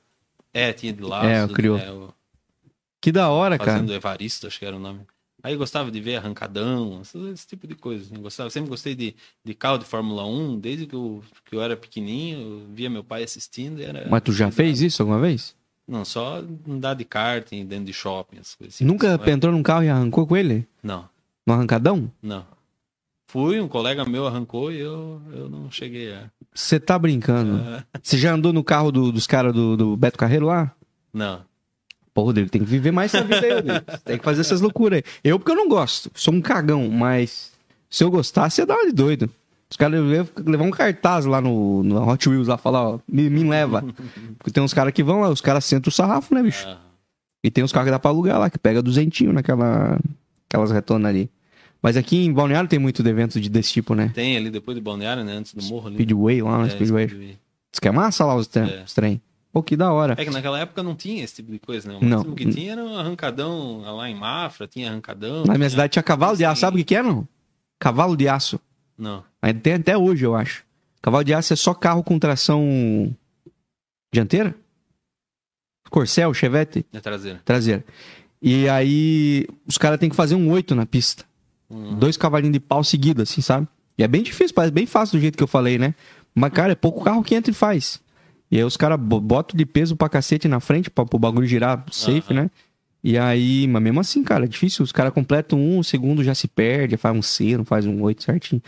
É, tinha de laço. É, o crioulo. né, o Que da hora, cara. Fazendo Evaristo, acho que era o nome. Aí eu gostava de ver arrancadão, esse, tipo de coisa. assim. Gostava, sempre gostei de, de carro de Fórmula 1, desde que eu, que eu era pequenininho, eu via meu pai assistindo. Era, Mas tu já fez isso alguma vez? Não, só andar de karting dentro de shopping, essas coisas assim. Nunca é- entrou num carro e arrancou com ele? Não, No arrancadão? não. Fui, um colega meu arrancou e eu, eu não cheguei a. Você tá brincando. Você já andou no carro do- dos caras do, do Beto Carreiro lá? não. Pô, Rodrigo, tem que viver mais essa vida aí, Rodrigo. Tem que fazer essas loucuras aí. Eu, porque eu não gosto. Sou um cagão, mas se eu gostasse, ia dar uma de doido. Os caras iam levar um cartaz lá no, no Hot Wheels lá, falar, ó, me, me leva. Porque tem uns caras que vão lá, os caras sentam o sarrafo, né, bicho? E tem os carros que dá pra alugar lá, que pega duzentinho naquela, aquelas retonas ali. Mas aqui em Balneário tem muito de evento de, desse tipo, né? tem ali depois de Balneário, né? Antes do morro ali. Speedway lá, né? É, Speedway. Speedway. Diz que é massa lá os, tre É. os trem. Pô, que da hora. É que naquela época não tinha esse tipo de coisa, né? O máximo que tinha era um arrancadão lá em Mafra, tinha arrancadão. Na minha tinha- cidade tinha cavalo de aço. Sim. Sabe o que que é, não? Cavalo de aço. Não. Ainda tem até hoje, eu acho. Cavalo de aço é só carro com tração dianteira? Corcel, Chevette, É traseira. traseira. E aí os caras têm que fazer um oito na pista. Uhum. Dois cavalinhos de pau seguidos, assim, sabe? E é bem difícil, parece bem fácil do jeito que eu falei, né? Mas, cara, é pouco carro que entra e faz. E aí os caras botam de peso pra cacete na frente pra, pro bagulho girar safe, Aham. né? E aí, mas mesmo assim, cara, é difícil. Os caras completam um, o segundo já se perde, faz um C, não faz um 8 certinho.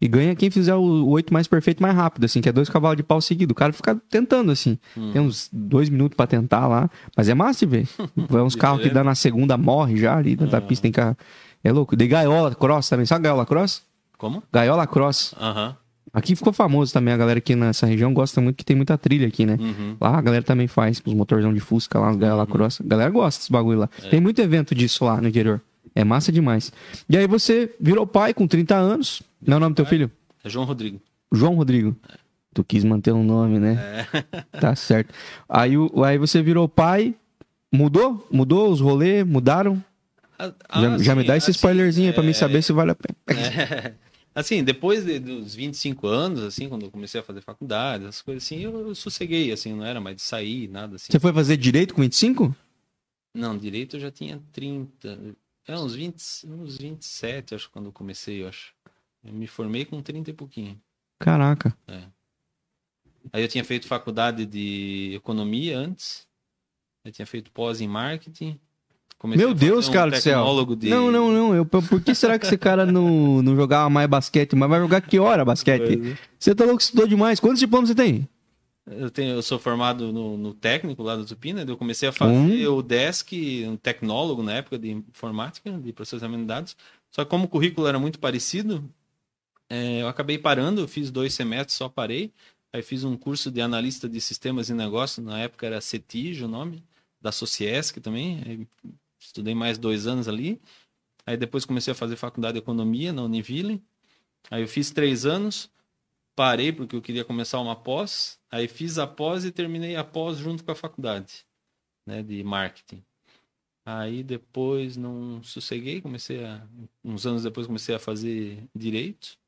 E ganha quem fizer o o 8 mais perfeito mais rápido, assim, que é dois cavalos de pau seguido. O cara fica tentando, assim. Hum. Tem uns dois minutos pra tentar lá. Mas é massa ver. Vai uns carros que dá na segunda, morre já ali dentro da pista, tem carro. É louco. De gaiola cross também. Sabe gaiola cross? Como? Gaiola cross. Aham. Aqui ficou famoso também. A galera aqui nessa região gosta muito que tem muita trilha aqui, né? Uhum. Lá a galera também faz, com os motorzão de Fusca lá, os gaiola cross. A galera gosta desse bagulho lá. É. Tem muito evento disso lá no interior. É massa demais. E aí você virou pai com 30 anos. Não é o nome do teu filho? É João Rodrigo. João Rodrigo. Tu quis manter um nome, né? É. Tá certo. Aí, aí você virou pai. Mudou? Mudou os rolês? Mudaram? Ah, já, ah, já me dá esse assim, spoilerzinho aí pra mim é, saber se vale a pena. É, assim, depois de- dos 25 anos, assim, quando eu comecei a fazer faculdade, essas coisas assim, eu, eu sosseguei, assim, não era mais de sair, nada assim. Você foi fazer direito com 25? Não, direito eu já tinha 30, é uns 20, uns 27, acho, quando eu comecei, eu acho. Eu me formei com 30 e pouquinho. Caraca. Aí eu tinha feito faculdade de economia antes, eu tinha feito pós em marketing. Comecei Meu Deus, um cara do céu. de... Não, não, não. Eu, por que será que esse cara não, não jogava mais basquete? Mas vai jogar que hora basquete? Você tá louco, estudou demais. Quantos diplomas você tem? Eu, tenho, eu sou formado no, no técnico lá do Tupi, né? Eu comecei a fazer Hum. o desk, um tecnólogo na época de informática, de processamento de dados. Só que como o currículo era muito parecido, eh, eu acabei parando, eu fiz dois semestres, só parei. Aí fiz um curso de analista de sistemas e negócios, na época era CETIG o nome, da Sociesc também. Aí estudei mais dois anos ali. Aí depois comecei a fazer faculdade de economia na Univille. Aí eu fiz três anos, parei porque eu queria começar uma pós. Aí fiz a pós e terminei a pós junto com a faculdade, né, de marketing. Aí depois não sosseguei, comecei a uns anos depois comecei a fazer direito,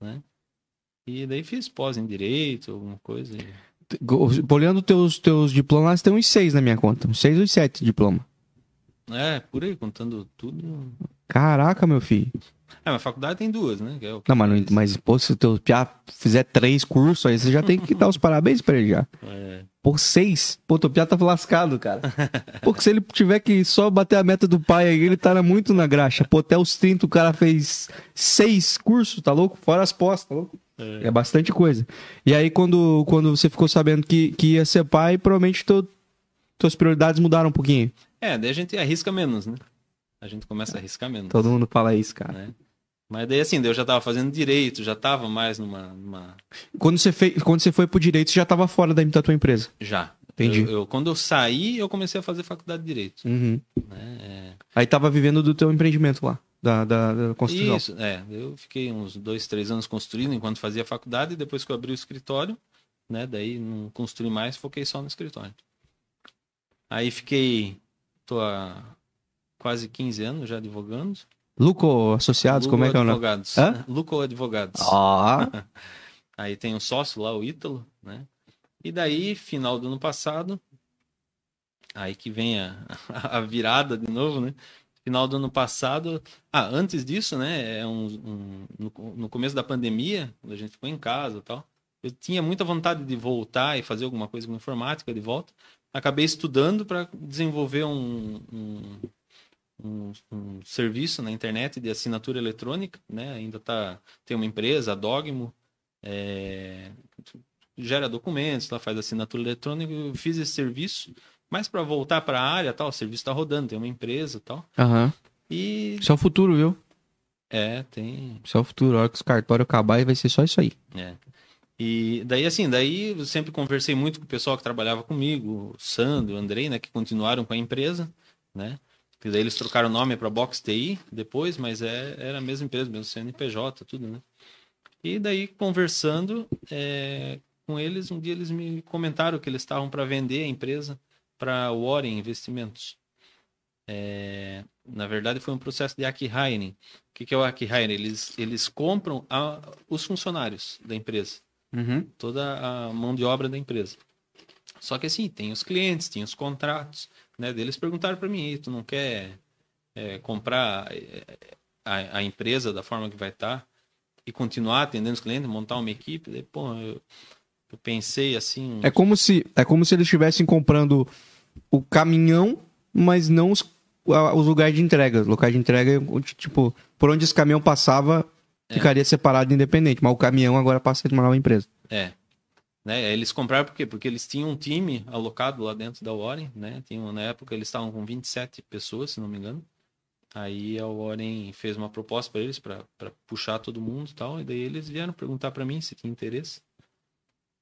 né? E daí fiz pós em direito, alguma coisa. Olhando teus, teus diplomas, tem uns seis na minha conta. Uns seis ou sete diplomas. É, por aí contando tudo. Caraca, meu filho. Ah, mas a faculdade tem duas, né? é Não, mas, não- mas pô, se o teu piá fizer três cursos, aí você já tem que dar os parabéns pra ele já. É, Por seis? Pô, teu piá tá lascado, cara. Pô, se ele tiver que só bater a meta do pai aí, ele tá muito na graxa. Pô, até os 30 o cara fez seis cursos, tá louco? Fora as pós, tá louco? é. É bastante coisa. E aí, quando, quando você ficou sabendo que, que ia ser pai, provavelmente teu, tuas prioridades mudaram um pouquinho. É, daí a gente arrisca menos, né? A gente começa a arriscar menos. Todo mundo fala isso, cara. né? Mas daí assim, daí eu já tava fazendo direito, já tava mais numa. numa... Quando, você fez, quando você foi pro direito, você já tava fora da, da tua empresa. Já. Entendi. Eu, eu- quando eu saí, eu comecei a fazer faculdade de direito. Uhum. Né? É, Aí tava vivendo do teu empreendimento lá, da, da, da construção. Isso, é. Eu fiquei uns dois, três anos construindo enquanto fazia faculdade, e depois que eu abri o escritório, né? Daí não construí mais, foquei só no escritório. Aí fiquei. Tô há quase 15 anos já advogando. Luco Associados, como é que é o nome? Advogados. Hã? Luco Advogados. Ah, Aí tem um sócio lá, o Ítalo, né? E daí, final do ano passado, aí que vem a, a virada de novo, né? Final do ano passado. Ah, antes disso, né? É um, um- no, no começo da pandemia, quando a gente ficou em casa e tal, eu tinha muita vontade de voltar e fazer alguma coisa com informática de volta. Acabei estudando para desenvolver um, um, um- um serviço na internet de assinatura eletrônica, né? Ainda tá, tem uma empresa, a Dogmo, é, gera documentos, lá faz assinatura eletrônica. Eu fiz esse serviço, mas para voltar para a área, tal, o serviço está rodando, tem uma empresa, tal. aham. E Isso é o futuro, viu? é, tem, Isso é o futuro. A hora que os cartórios acabar, vai ser só isso aí. é. E daí assim, daí eu sempre conversei muito com o pessoal que trabalhava comigo, o Sandro, o Andrei, né, que continuaram com a empresa, né? E daí eles trocaram o nome para Box TI depois, mas é, era a mesma empresa, mesmo CNPJ, tudo, né? E daí conversando é, com eles, um dia eles me comentaram que eles estavam para vender a empresa para Warren Investimentos. É, na verdade, foi um processo de acquihiring. O que, que é o acquihiring? Eles, eles compram a- os funcionários da empresa Uhum. toda a mão de obra da empresa. Só que assim, tem os clientes, tem os contratos, né? Daí Eles perguntaram para mim, "E tu não quer é, comprar é, a, a empresa da forma que vai estar e continuar atendendo os clientes, montar uma equipe? Daí, pô, eu, eu pensei assim. É como se, é como se eles estivessem comprando o caminhão, mas não os, os lugares de entrega. Locais de entrega, tipo, por onde esse caminhão passava, É. ficaria separado e independente. Mas o caminhão agora passa de uma nova empresa. É. Né? Eles compraram por quê? Porque eles tinham um time alocado lá dentro da Warren, né? Tinham, na época eles estavam com 27 pessoas, se não me engano. Aí a Warren fez uma proposta para eles para puxar todo mundo e tal, e daí eles vieram perguntar para mim se tinha interesse.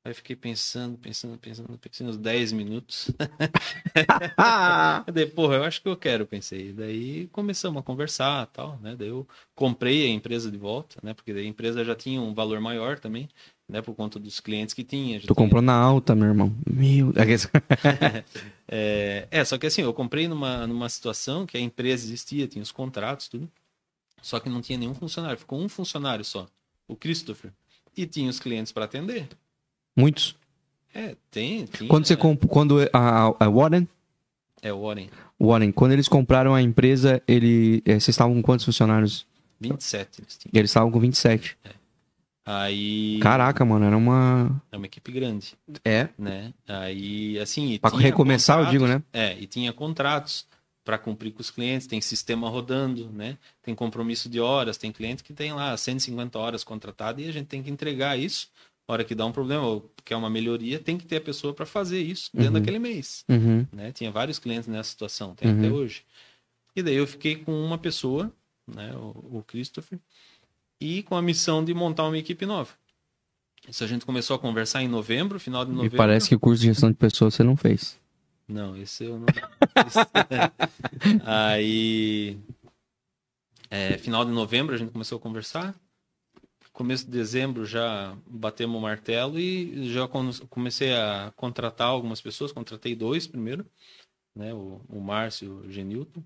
Aí fiquei pensando, pensando, pensando, pensando uns 10 minutos. Daí, porra, eu acho que eu quero, pensei. Daí começamos a conversar tal, né? Daí eu comprei a empresa de volta, né? Porque daí a empresa já tinha um valor maior também, né? Por conta dos clientes que tinha. Tu tinha- comprou na alta, meu irmão. Meu. É, é, só que assim, eu comprei numa, numa situação que a empresa existia, tinha os contratos, tudo. Só que não tinha nenhum funcionário, ficou um funcionário só, o Christopher. E tinha os clientes para atender. Muitos. É, tem, tinha. Quando você comp... quando a, a Warren, É, o Warren, Warren, quando eles compraram a empresa, ele, eh, vocês estavam com quantos funcionários? 27 eles tinham. Eles estavam com 27. Aí. Caraca, mano, era uma. É uma equipe grande, É. né? Aí, assim. Pra recomeçar, eu digo, né? É, e tinha contratos para cumprir com os clientes, tem sistema rodando, né? Tem compromisso de horas, tem cliente que tem lá 150 horas contratado e a gente tem que entregar isso. Hora que dá um problema ou quer uma melhoria, tem que ter a pessoa para fazer isso dentro Uhum. daquele mês, Uhum. né? Tinha vários clientes nessa situação, tem Uhum. até hoje. E daí eu fiquei com uma pessoa, né, o, o Christopher, e com a missão de montar uma equipe nova. Isso a gente começou a conversar em novembro, final de novembro. parece que o curso de gestão de pessoas você não fez. Não, esse eu não. Aí. é, final de novembro a gente começou a conversar. Começo de dezembro já batemos o martelo e já comecei a contratar algumas pessoas. Contratei dois primeiro, né? O, o Márcio e o Genilton.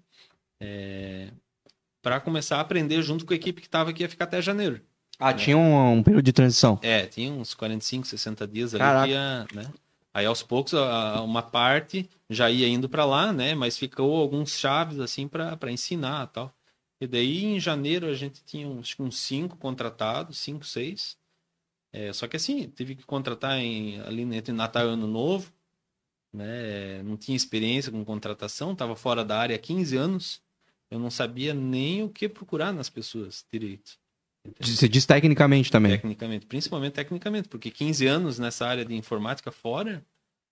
para começar a aprender junto com a equipe que estava aqui ia ficar até janeiro. Ah, tinha um, um período de transição. É, tinha uns 45, 60 dias ali Caraca. ia, né? Aí aos poucos a- a- uma parte já ia indo para lá, né? Mas ficou alguns chaves assim para ensinar, tal. E daí em janeiro a gente tinha uns, uns cinco contratados, cinco, seis. É, só que assim, teve que contratar em, ali entre Natal e Ano Novo, né? Não tinha experiência com contratação, estava fora da área há 15 anos. Eu não sabia nem o que procurar nas pessoas direito. entendeu? Você diz tecnicamente também. Tecnicamente, principalmente tecnicamente, porque 15 anos nessa área de informática fora,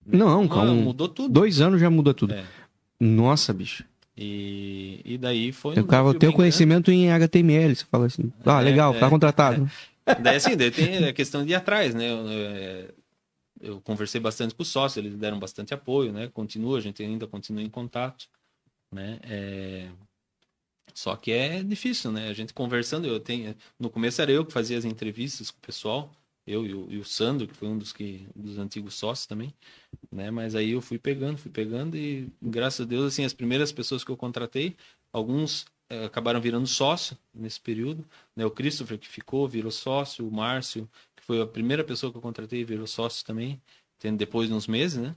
Não, ah, calma. mudou tudo. Dois anos já muda tudo. É. Nossa, bicho. E, e daí foi. O cara desafio tem o bem conhecimento em HTML. Você fala assim, ah, É, legal, é, tá contratado. grande. Daí assim, daí tem a questão de ir atrás, né? Eu, é, eu conversei bastante com os sócios, eles deram bastante apoio, né? Continua, a gente ainda continua em contato, né? É, Só que é difícil, né? A gente conversando, eu tenho. No começo era eu que fazia as entrevistas com o pessoal, eu e o, e o Sandro, que foi um dos que dos antigos sócios também, né? Mas aí eu fui pegando, fui pegando e graças a Deus assim as primeiras pessoas que eu contratei, alguns eh, acabaram virando sócio nesse período, né? O Christopher que ficou virou sócio, o Márcio que foi a primeira pessoa que eu contratei virou sócio também, tendo depois de uns meses, né?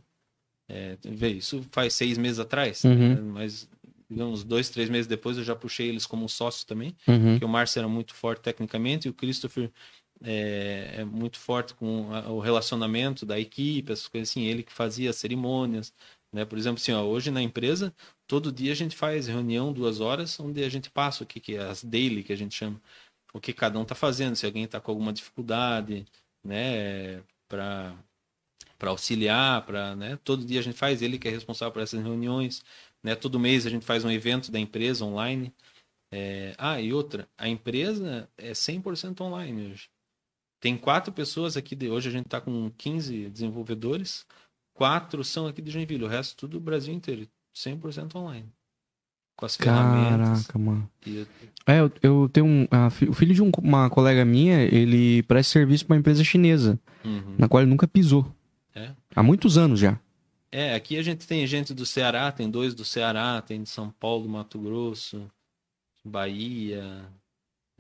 É, isso faz seis meses atrás, Uhum. né? mas digamos dois, três meses depois eu já puxei eles como sócio também Uhum. porque o Márcio era muito forte tecnicamente e o Christopher é, é muito forte com a- o relacionamento da equipe, essas coisas assim, ele que fazia as cerimônias, né? Por exemplo, assim, ó, hoje na empresa, todo dia a gente faz reunião duas horas, onde a gente passa o que, que é as daily que a gente chama, o que cada um está fazendo, se alguém está com alguma dificuldade, né? Para para auxiliar, para, né? Todo dia a gente faz, ele que é responsável por essas reuniões, né? Todo mês a gente faz um evento da empresa online. É, Ah, e outra, a empresa é 100% online hoje. Tem quatro pessoas aqui, de... hoje a gente está com 15 desenvolvedores, quatro são aqui de Joinville, o resto tudo do Brasil inteiro, 100% online. Com as ferramentas. Caraca, mano. É, eu, eu tenho um. a fi- o filho de um- uma colega minha, ele presta serviço pra uma empresa chinesa, Uhum. na qual ele nunca pisou. É. Há muitos anos já. É, aqui a gente tem gente do Ceará, tem dois do Ceará, tem de São Paulo, Mato Grosso, Bahia,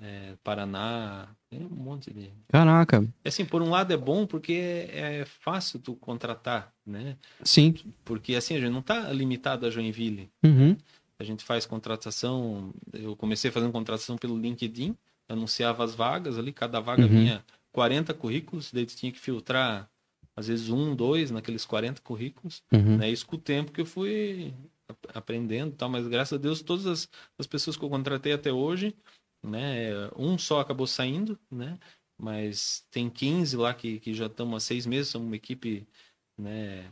é, Paraná, tem um monte de. Caraca. Assim, por um lado é bom porque é fácil tu contratar, né? Sim. Porque assim, a gente não tá limitado a Joinville. Uhum. A gente faz contratação, eu comecei fazendo contratação pelo LinkedIn, anunciava as vagas ali, cada vaga Uhum. vinha 40 currículos, daí tu tinha que filtrar às vezes um, dois, naqueles 40 currículos. Uhum. Né? Isso com o tempo que eu fui ap- aprendendo, tal, mas graças a Deus todas as, as pessoas que eu contratei até hoje, né, um só acabou saindo, né, mas tem 15 lá que, que já estamos há seis meses, somos uma equipe, né,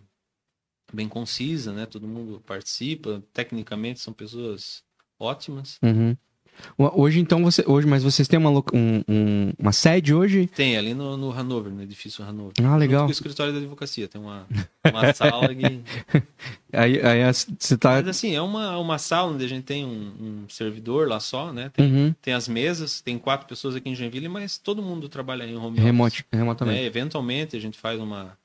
bem concisa, né, todo mundo participa, tecnicamente são pessoas ótimas. Uhum. Hoje, então, você, hoje, mas vocês têm uma, um- um- uma sede hoje? Tem ali no, no Hanover, no edifício Hanover. Ah, Junto legal. com o escritório da advocacia, tem uma, uma sala que... Aí, aí você tá. Mas assim, é uma, uma sala onde a gente tem um, um servidor lá só, né? Tem, Uhum. tem as mesas, tem quatro pessoas aqui em Joinville, mas todo mundo trabalha em home office. Remote, remotamente. né? Eventualmente a gente faz uma,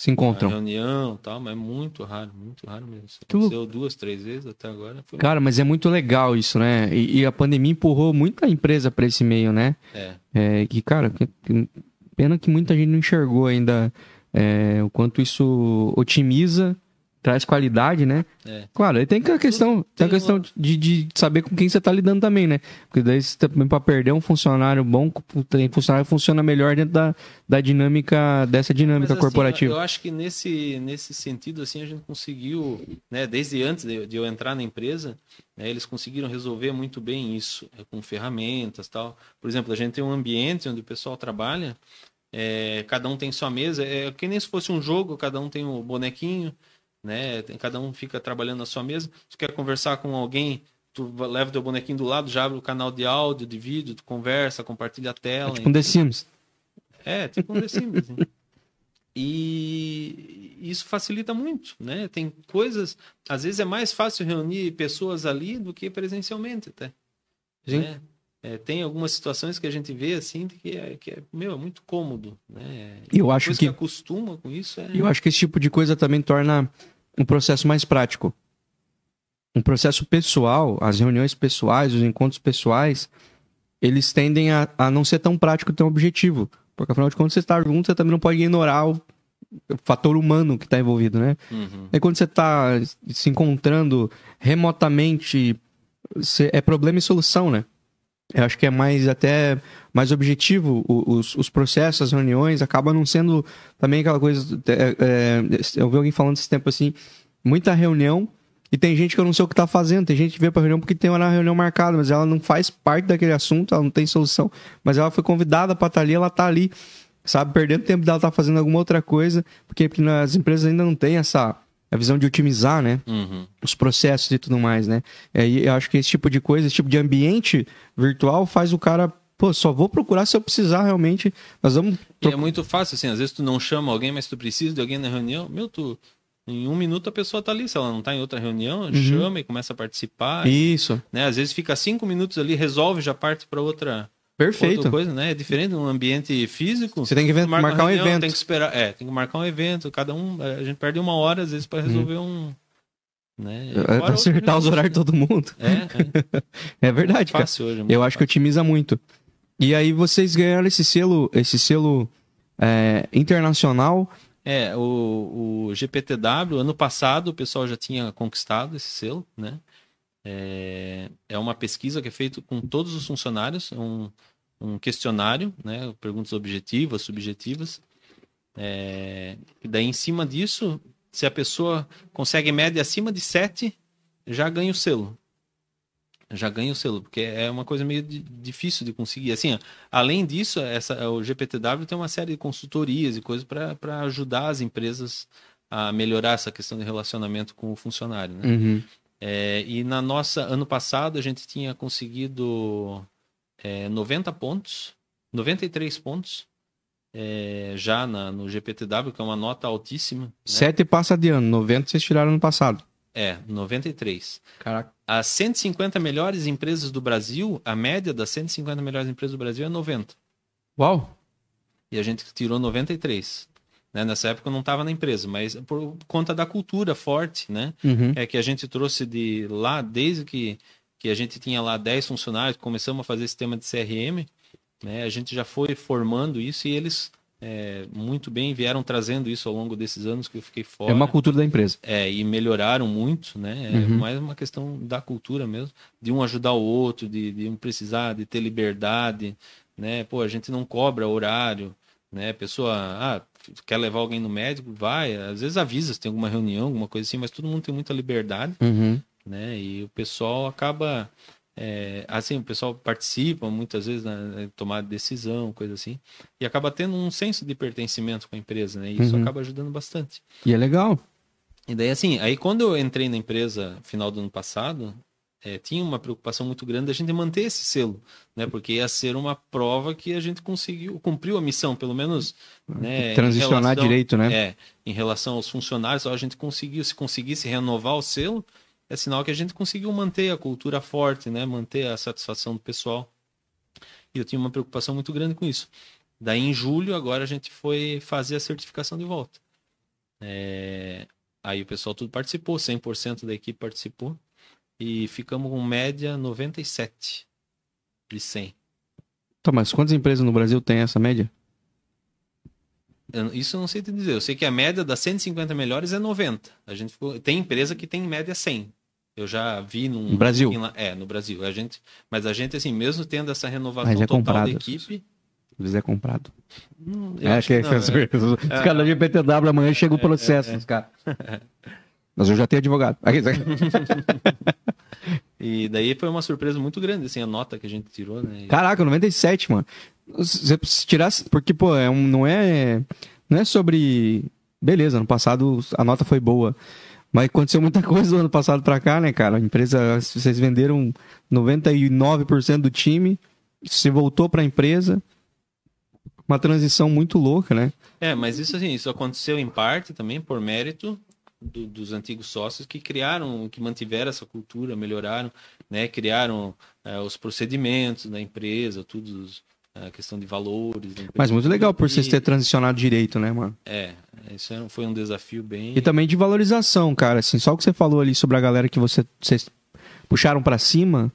Se encontram. reunião e tal, mas é muito raro, muito raro mesmo. Aconteceu duas, três vezes até agora. Foi Cara, mas é muito legal isso, né? E, e a pandemia empurrou muita empresa pra esse meio, né? É, É, que, cara, que- que- pena que muita gente não enxergou ainda é, o quanto isso otimiza, traz qualidade, né? é. Claro, aí tem que a questão, tem a questão de, de saber com quem você tá lidando também, né? Porque daí você também para perder um funcionário bom, tem funcionário que funciona melhor dentro da, da dinâmica, dessa dinâmica Mas, assim, corporativa. Eu acho que nesse, nesse sentido, assim, a gente conseguiu, né, desde antes de, de eu entrar na empresa, né, eles conseguiram resolver muito bem isso, é, com ferramentas tal. Por exemplo, a gente tem um ambiente onde o pessoal trabalha, é, cada um tem sua mesa, é que nem se fosse um jogo, cada um tem o bonequinho, né, cada um fica trabalhando na sua mesa. Se quer conversar com alguém, tu va- leva teu bonequinho do lado, já abre o canal de áudio, de vídeo, tu conversa, compartilha a tela. É tipo um The Sims. É, tipo um The Sims. E isso facilita muito, né? Tem coisas, às vezes é mais fácil reunir pessoas ali do que presencialmente, até. Né? É, tem algumas situações que a gente vê assim que é, que é meu, é muito cômodo, né? E eu acho que- que acostuma com isso, é... Eu acho que esse tipo de coisa também torna um processo mais prático. Um processo pessoal, as reuniões pessoais, os encontros pessoais, eles tendem a, a não ser tão prático, tão objetivo. Porque afinal de contas, você está junto, você também não pode ignorar o, fator humano que está envolvido, né? Uhum. Aí quando você está se encontrando remotamente, é problema e solução, né? Eu acho que é mais até mais objetivo os, os processos, as reuniões, acaba não sendo também aquela coisa. é, é, eu vi alguém falando esse tempo assim, muita reunião. E tem gente que eu não sei o que tá fazendo. Tem gente que veio pra reunião porque tem uma reunião marcada, mas ela não faz parte daquele assunto, ela não tem solução. Mas ela foi convidada pra estar ali, ela tá ali, sabe? Perdendo tempo dela tá fazendo alguma outra coisa, porque, porque as empresas ainda não têm essa a visão de otimizar, né? Uhum. os processos e tudo mais, né? E aí eu acho que esse tipo de coisa, esse tipo de ambiente virtual faz o cara, pô, só vou procurar se eu precisar realmente. Nós vamos. E é muito fácil, assim, às vezes tu não chama alguém, mas tu precisa de alguém na reunião, meu, tu... Em um minuto a pessoa tá ali, se ela não tá em outra reunião, chama e começa a participar. Isso. né? Às vezes fica cinco minutos ali, resolve, já parte para outra, Perfeito. outra coisa, né? É diferente um ambiente físico. Você tem que marcar um reunião, evento. Tem que esperar, é, tem que marcar um evento. Cada um, a gente perde uma hora às vezes para resolver um, né? É, pra acertar os horários de todo mundo. É, é, É verdade, cara. fácil hoje. é Eu acho que fácil. otimiza muito. E aí vocês ganharam esse selo, esse selo é, internacional. É, o, o GPTW, ano passado, o pessoal já tinha conquistado esse selo, né? É, é uma pesquisa que é feita com todos os funcionários, um, um questionário, né? Perguntas objetivas, subjetivas. É, daí, em cima disso, se a pessoa consegue média acima de 7, já ganha o selo. Já ganha o selo, porque é uma coisa meio di- difícil de conseguir. Assim, ó, além disso, essa, o GPTW tem uma série de consultorias e coisas para ajudar as empresas a melhorar essa questão de relacionamento com o funcionário. Né? Uhum. É, e na nossa, ano passado, a gente tinha conseguido é, 90 pontos, 93 pontos, é, já na, no GPTW, que é uma nota altíssima. Né? Sete passa de ano, 90 vocês tiraram no passado. É, 93. Caraca. As 150 melhores empresas do Brasil, a média das 150 melhores empresas do Brasil é 90. Uau! E a gente tirou 93. Né? Nessa época eu não estava na empresa, mas por conta da cultura forte, né? Uhum. É que a gente trouxe de lá, desde que, que a gente tinha lá 10 funcionários, começamos a fazer sistema de CRM, né? A gente já foi formando isso e eles é, muito bem vieram trazendo isso ao longo desses anos que eu fiquei fora. É uma cultura da empresa. É, e melhoraram muito, né? É Uhum. mais uma questão da cultura mesmo, de um ajudar o outro, de, de um precisar, de ter liberdade, né? Pô, a gente não cobra horário, né? Pessoa, ah, quer levar alguém no médico, vai. Às vezes avisa se tem alguma reunião, alguma coisa assim, mas todo mundo tem muita liberdade, Uhum. né? E o pessoal acaba. é, assim, o pessoal participa muitas vezes na na tomada de decisão, coisa assim, e acaba tendo um senso de pertencimento com a empresa, né? E isso Uhum. acaba ajudando bastante. E é legal. E daí, assim, aí quando eu entrei na empresa final do ano passado, eh, tinha uma preocupação muito grande da gente manter esse selo, né? Porque ia ser uma prova que a gente conseguiu, cumpriu a missão, pelo menos, né? Transicionar relação- direito, né? É, em relação aos funcionários, a gente conseguiu, se conseguisse renovar o selo, é sinal que a gente conseguiu manter a cultura forte, né? Manter a satisfação do pessoal. E eu tinha uma preocupação muito grande com isso. Daí, em julho, agora a gente foi fazer a certificação de volta. É, Aí o pessoal tudo participou, 100% da equipe participou. E ficamos com média 97 de 100. Tá, mas quantas empresas no Brasil tem essa média? Eu- isso eu não sei te dizer. Eu sei que a média das 150 melhores é 90. A gente ficou- tem empresa que tem média 100. Eu já vi num No Brasil? em É, no Brasil. A gente, mas a gente assim, mesmo tendo essa renovação Mas é total comprado. da equipe, vezes é comprado. hum, É, acho que, que não, os é. os caras da GPTW amanhã chega o processo dos caras. Mas eu já tenho advogado. Aqui, E daí foi uma surpresa muito grande assim a nota que a gente tirou, né? Caraca, 97, mano. Se se tirasse. Porque, pô, é um, não é. Não é sobre. Beleza, no passado a nota foi boa. Mas aconteceu muita coisa do ano passado pra cá, né, cara? A empresa. Vocês venderam 99% do time. Você voltou pra empresa. Uma transição muito louca, né? É, mas isso assim, isso aconteceu em parte também por mérito do- dos antigos sócios que criaram, que mantiveram essa cultura, melhoraram, né, criaram eh, os procedimentos da empresa, tudo a questão de valores. Mas muito legal por vocês terem transicionado direito, né, mano? É, isso era- foi um desafio bem. E também de valorização, cara. Assim, só o que você falou ali sobre a galera que você, vocês puxaram pra cima,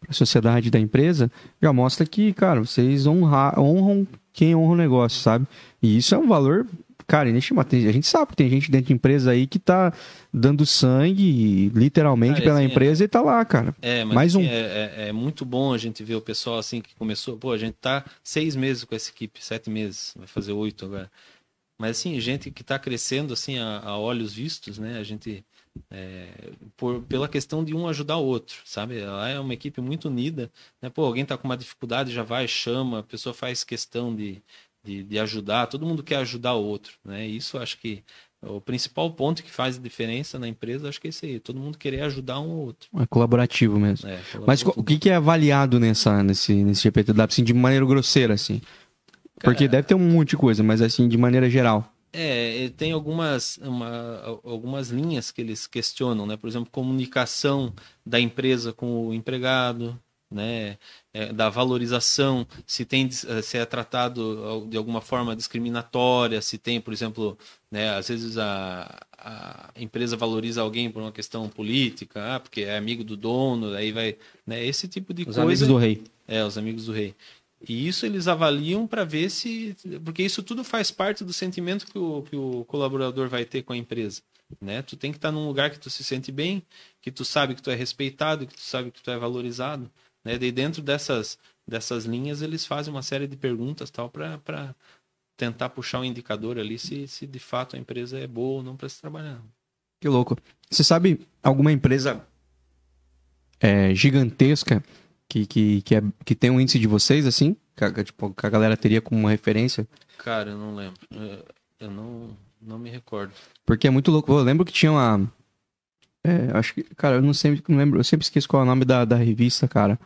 pra sociedade da empresa, já mostra que, cara, vocês honra, honram quem honra o negócio, sabe? E isso é um valor, cara, inestimável. Tem- A gente sabe que tem gente dentro de empresa aí que tá dando sangue, literalmente, Cara, pela assim, empresa e tá lá, cara. É, mas Mais assim, um. é, é- é muito bom a gente ver o pessoal assim que começou. Pô, a gente tá seis meses com essa equipe, sete meses, vai fazer oito agora. Mas assim, gente que tá crescendo assim a, a olhos vistos, né? A gente é, por, pela questão de um ajudar o outro, sabe? Ela é uma equipe muito unida, né? Pô, alguém tá com uma dificuldade, já vai, chama, a pessoa faz questão de, de, de ajudar, todo mundo quer ajudar o outro, né? Isso acho que o principal ponto que faz a diferença na empresa, acho que é isso aí, todo mundo querer ajudar um ao outro. É colaborativo mesmo. É, Mas o que, que é avaliado nessa, nesse, nesse GPTW, assim, de maneira grosseira, assim? Porque deve ter um monte de coisa, mas assim, de maneira geral. É, e tem algumas, uma- algumas linhas que eles questionam, né? Por exemplo, comunicação da empresa com o empregado, né? É, da valorização, se tem eh, se é tratado de alguma forma discriminatória, se tem, por exemplo, né? Às vezes a, a empresa valoriza alguém por uma questão política, ah, porque é amigo do dono, aí vai, né? Esse tipo de Os coisa. amigos do rei. É, os amigos do rei. E isso eles avaliam para ver se. Porque isso tudo faz parte do sentimento que o, que o colaborador vai ter com a empresa. Né? Tu tem que estar num lugar que tu se sente bem, que tu sabe que tu é respeitado, que tu sabe que tu é valorizado. Né? Daí dentro dessas, dessas linhas eles fazem uma série de perguntas tal para tentar puxar um indicador ali se, se de fato a empresa é boa ou não para se trabalhar. Que louco. Você sabe alguma empresa é, gigantesca que, que, que, é- que tem um índice de vocês, assim? Que, a- tipo, que a galera teria como uma referência? Cara, eu não lembro. Eu- Eu não, não me recordo. Porque é muito louco. Eu lembro que tinha uma. É, acho que. Cara, eu não sei, não lembro. Eu sempre esqueço qual é o nome da, da revista, cara.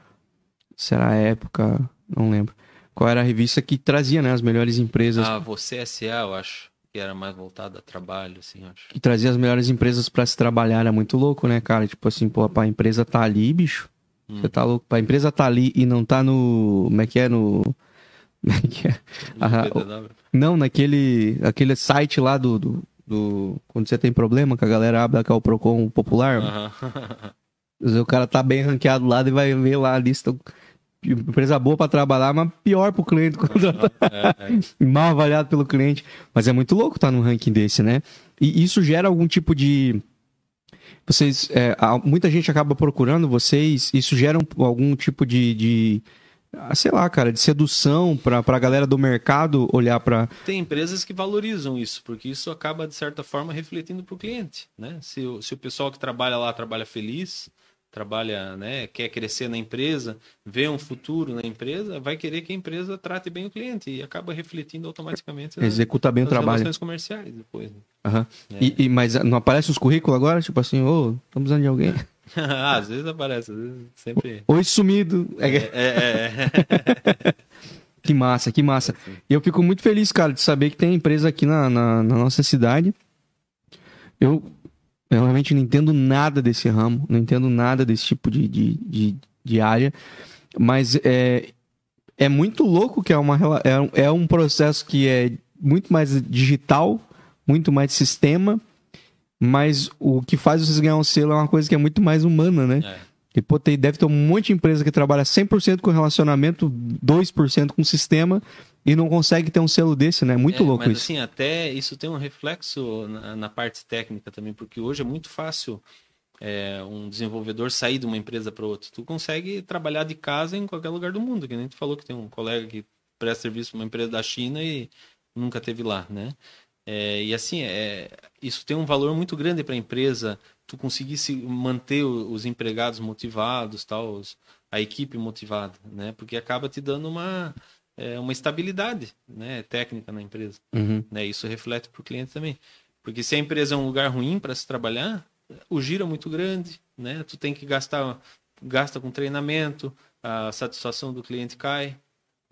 Será a época? Não lembro. Qual era a revista que trazia, né, as melhores empresas. Ah, você SA, eu acho. Que era mais voltado a trabalho, assim, acho. Que trazia as melhores empresas pra se trabalhar. Era muito louco, né, cara? Tipo assim, pô, a empresa tá ali, bicho. Hum. Você tá louco? A empresa tá ali e não tá no. Como é que é? No. Como é que é? Ah. Não, naquele aquele site lá do, do, do- Quando você tem problema, que a galera abre que é o Procon popular. Aham. O cara tá bem ranqueado lá e vai ver lá a lista. Empresa boa pra trabalhar, mas pior pro cliente contratar. É, é. mal avaliado pelo cliente. Mas é muito louco estar num ranking desse, né? E isso gera algum tipo de. Vocês. é, muita gente acaba procurando vocês. Isso gera um- algum tipo de. de, sei lá, cara, de sedução para a galera do mercado olhar para. Tem empresas que valorizam isso, porque isso acaba, de certa forma, refletindo para o cliente. Né? Se, o, se o pessoal que trabalha lá trabalha feliz, trabalha, né, quer crescer na empresa, vê um futuro na empresa, vai querer que a empresa trate bem o cliente e acaba refletindo automaticamente. Executa bem o trabalho. relações comerciais depois. Né? Uhum. É. E, e, mas não aparece os currículos agora? Tipo assim, ô, oh, estamos precisando de alguém. às vezes aparece, às vezes sempre. Oi, sumido. É, é, é. que massa, que massa. E eu fico muito feliz, cara, de saber que tem empresa aqui na, na, na nossa cidade. Eu eu realmente não entendo nada desse ramo, não entendo nada desse tipo de, de, de, de área, mas é, é muito louco que é, uma, é, é um processo que é muito mais digital, muito mais sistema, mas o que faz vocês ganhar um selo é uma coisa que é muito mais humana, né? É. E pô, tem, deve ter um monte de empresa que trabalha 100% com relacionamento, 2% com sistema, e não consegue ter um selo desse, né? Muito é, louco mas, isso. assim, até isso tem um reflexo na, na parte técnica também, porque hoje é muito fácil é, um desenvolvedor sair de uma empresa para outra. Tu consegue trabalhar de casa em qualquer lugar do mundo, que nem tu falou que tem um colega que presta serviço para uma empresa da China e nunca teve lá, né? É, e assim, é, isso tem um valor muito grande para a empresa, tu conseguir se manter os empregados motivados, tal, a equipe motivada, né? Porque acaba te dando uma é, uma estabilidade né, técnica na empresa. Uhum. Né? Isso reflete para o cliente também. Porque se a empresa é um lugar ruim para se trabalhar, o giro é muito grande, né? Tu tem que gastar, gasta com treinamento, a satisfação do cliente cai,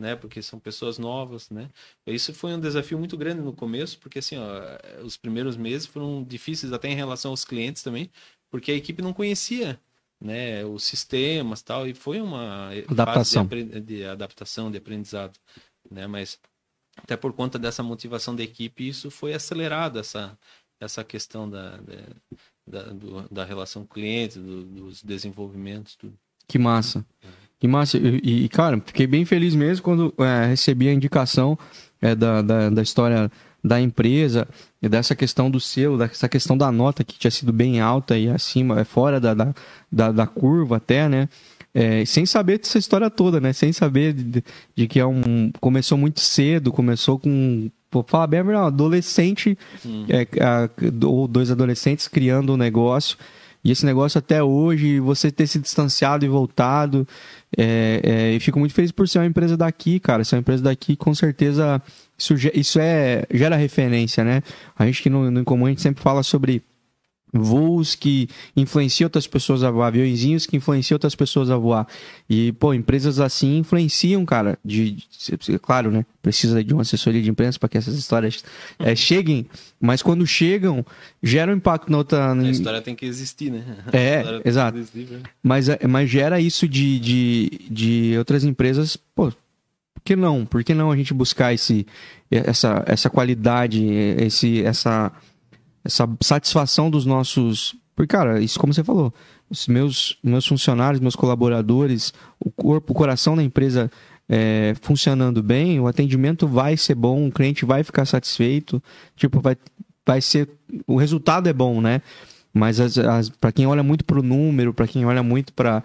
né? Porque são pessoas novas, né? Isso foi um desafio muito grande no começo, porque assim, ó, os primeiros meses foram difíceis até em relação aos clientes também, porque a equipe não conhecia né, os sistemas tal, e foi uma adaptação. de, de, adaptação, de aprendizado, né, mas até por conta dessa motivação da equipe, isso foi acelerado, essa, essa questão da, da, do, da relação cliente, do, dos desenvolvimentos, tudo. Que massa. Que massa. E, e, cara, fiquei bem feliz mesmo quando é, recebi a indicação é, da, da, da história da empresa e dessa questão do selo, dessa questão da nota que tinha sido bem alta e acima, é fora da, da, da, da curva até, né? É, sem saber dessa história toda, né? Sem saber de, de, que é um começou muito cedo, começou com vou falar bem, um adolescente hum. é, a, ou dois adolescentes criando um negócio e esse negócio até hoje, você ter se distanciado e voltado. É, é, e fico muito feliz por ser uma empresa daqui, cara. Ser uma empresa daqui, com certeza, isso, isso é, gera referência, né? A gente que no, no Incomum, a gente sempre fala sobre voos que influenciam outras pessoas a voar, aviãozinhos que influenciam outras pessoas a voar. E, pô, empresas assim influenciam, cara. De, de claro, né? Precisa de uma assessoria de imprensa para que essas histórias é, cheguem, mas quando chegam, gera um impacto na outra. A história tem que existir, né? É, exato. Existir, né? mas, é, mas gera isso de, de, de outras empresas, pô. Por que não? Por que não a gente buscar esse, essa, essa qualidade, esse, essa, essa satisfação dos nossos. Porque, cara, isso como você falou, os meus, meus funcionários, meus colaboradores, o corpo, o coração da empresa é, funcionando bem, o atendimento vai ser bom, o cliente vai ficar satisfeito, tipo, vai, vai ser. O resultado é bom, né? Mas para quem olha muito para o número, para quem olha muito para,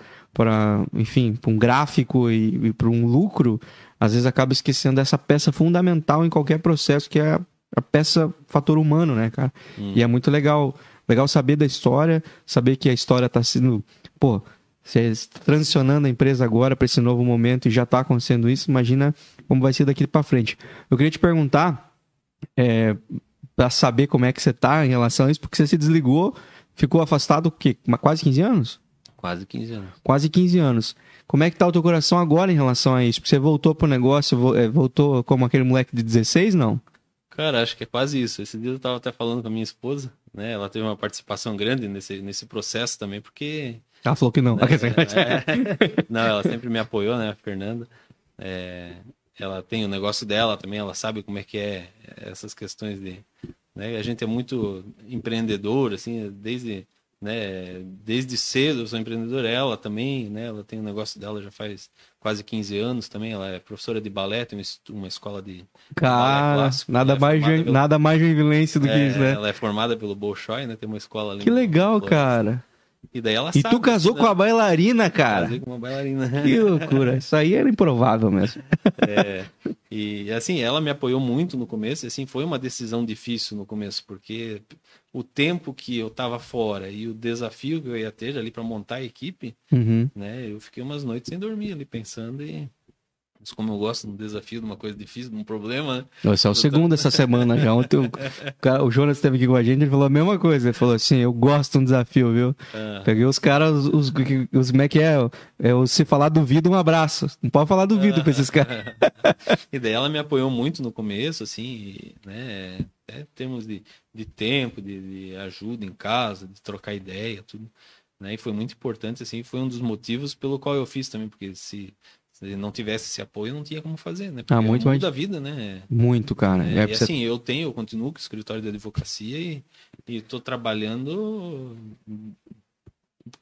enfim, para um gráfico e, e para um lucro, às vezes acaba esquecendo dessa peça fundamental em qualquer processo que é a peça fator humano, né, cara? Hum. E é muito legal, legal saber da história, saber que a história está sendo, pô, você transicionando a empresa agora para esse novo momento e já está acontecendo isso, imagina como vai ser daqui para frente. Eu queria te perguntar, é, para saber como é que você está em relação a isso, porque você se desligou, ficou afastado o quê? Quase 15 anos? Quase 15 anos. Quase 15 anos. Como é que tá o teu coração agora em relação a isso? Porque você voltou pro negócio, é, voltou como aquele moleque de 16, não? Cara, acho que é quase isso. Esse dia eu estava até falando com a minha esposa, né? Ela teve uma participação grande nesse, nesse processo também, porque. Ela falou que não. Né, é, não, ela sempre me apoiou, né, a Fernanda. É, ela tem o negócio dela também, ela sabe como é que é essas questões de. Né? A gente é muito empreendedor, assim, desde né? Desde cedo eu sou empreendedora, ela também, né? Ela tem um negócio dela já faz quase 15 anos também, ela é professora de balé, tem uma escola de Cara, clássico, nada é mais pelo... nada mais violência do é, que isso, né? Ela é formada pelo Bolshoi, né? Tem uma escola ali. Que legal, cara. E daí ela E sabe. tu casou né? com a bailarina, cara. Casei com uma bailarina. Que loucura. Isso aí era improvável mesmo. É, e assim, ela me apoiou muito no começo, e assim, foi uma decisão difícil no começo, porque o tempo que eu tava fora e o desafio que eu ia ter ali para montar a equipe, Uhum. né, eu fiquei umas noites sem dormir ali pensando e mas como eu gosto de um desafio, de uma coisa difícil, de um problema, né? Esse é o segundo essa semana já. Ontem o, cara- o Jonas esteve aqui com a gente ele falou a mesma coisa. Ele falou assim: Eu gosto de um desafio, viu? Ah, Peguei os caras, os, os, os como é que é? é o se falar duvido, um abraço. Não pode falar duvido pra esses caras. E daí ela me apoiou muito no começo, assim, e, né, até em termos de, de tempo, de, de ajuda em casa, de trocar ideia, tudo, né, e foi muito importante, assim, foi um dos motivos pelo qual eu fiz também, porque se, se não tivesse esse apoio, não tinha como fazer, né, porque Ah, muito é mais- da vida, né, Muito, cara. é, É, e pra você- assim, eu tenho, eu continuo com o escritório de advocacia e estou trabalhando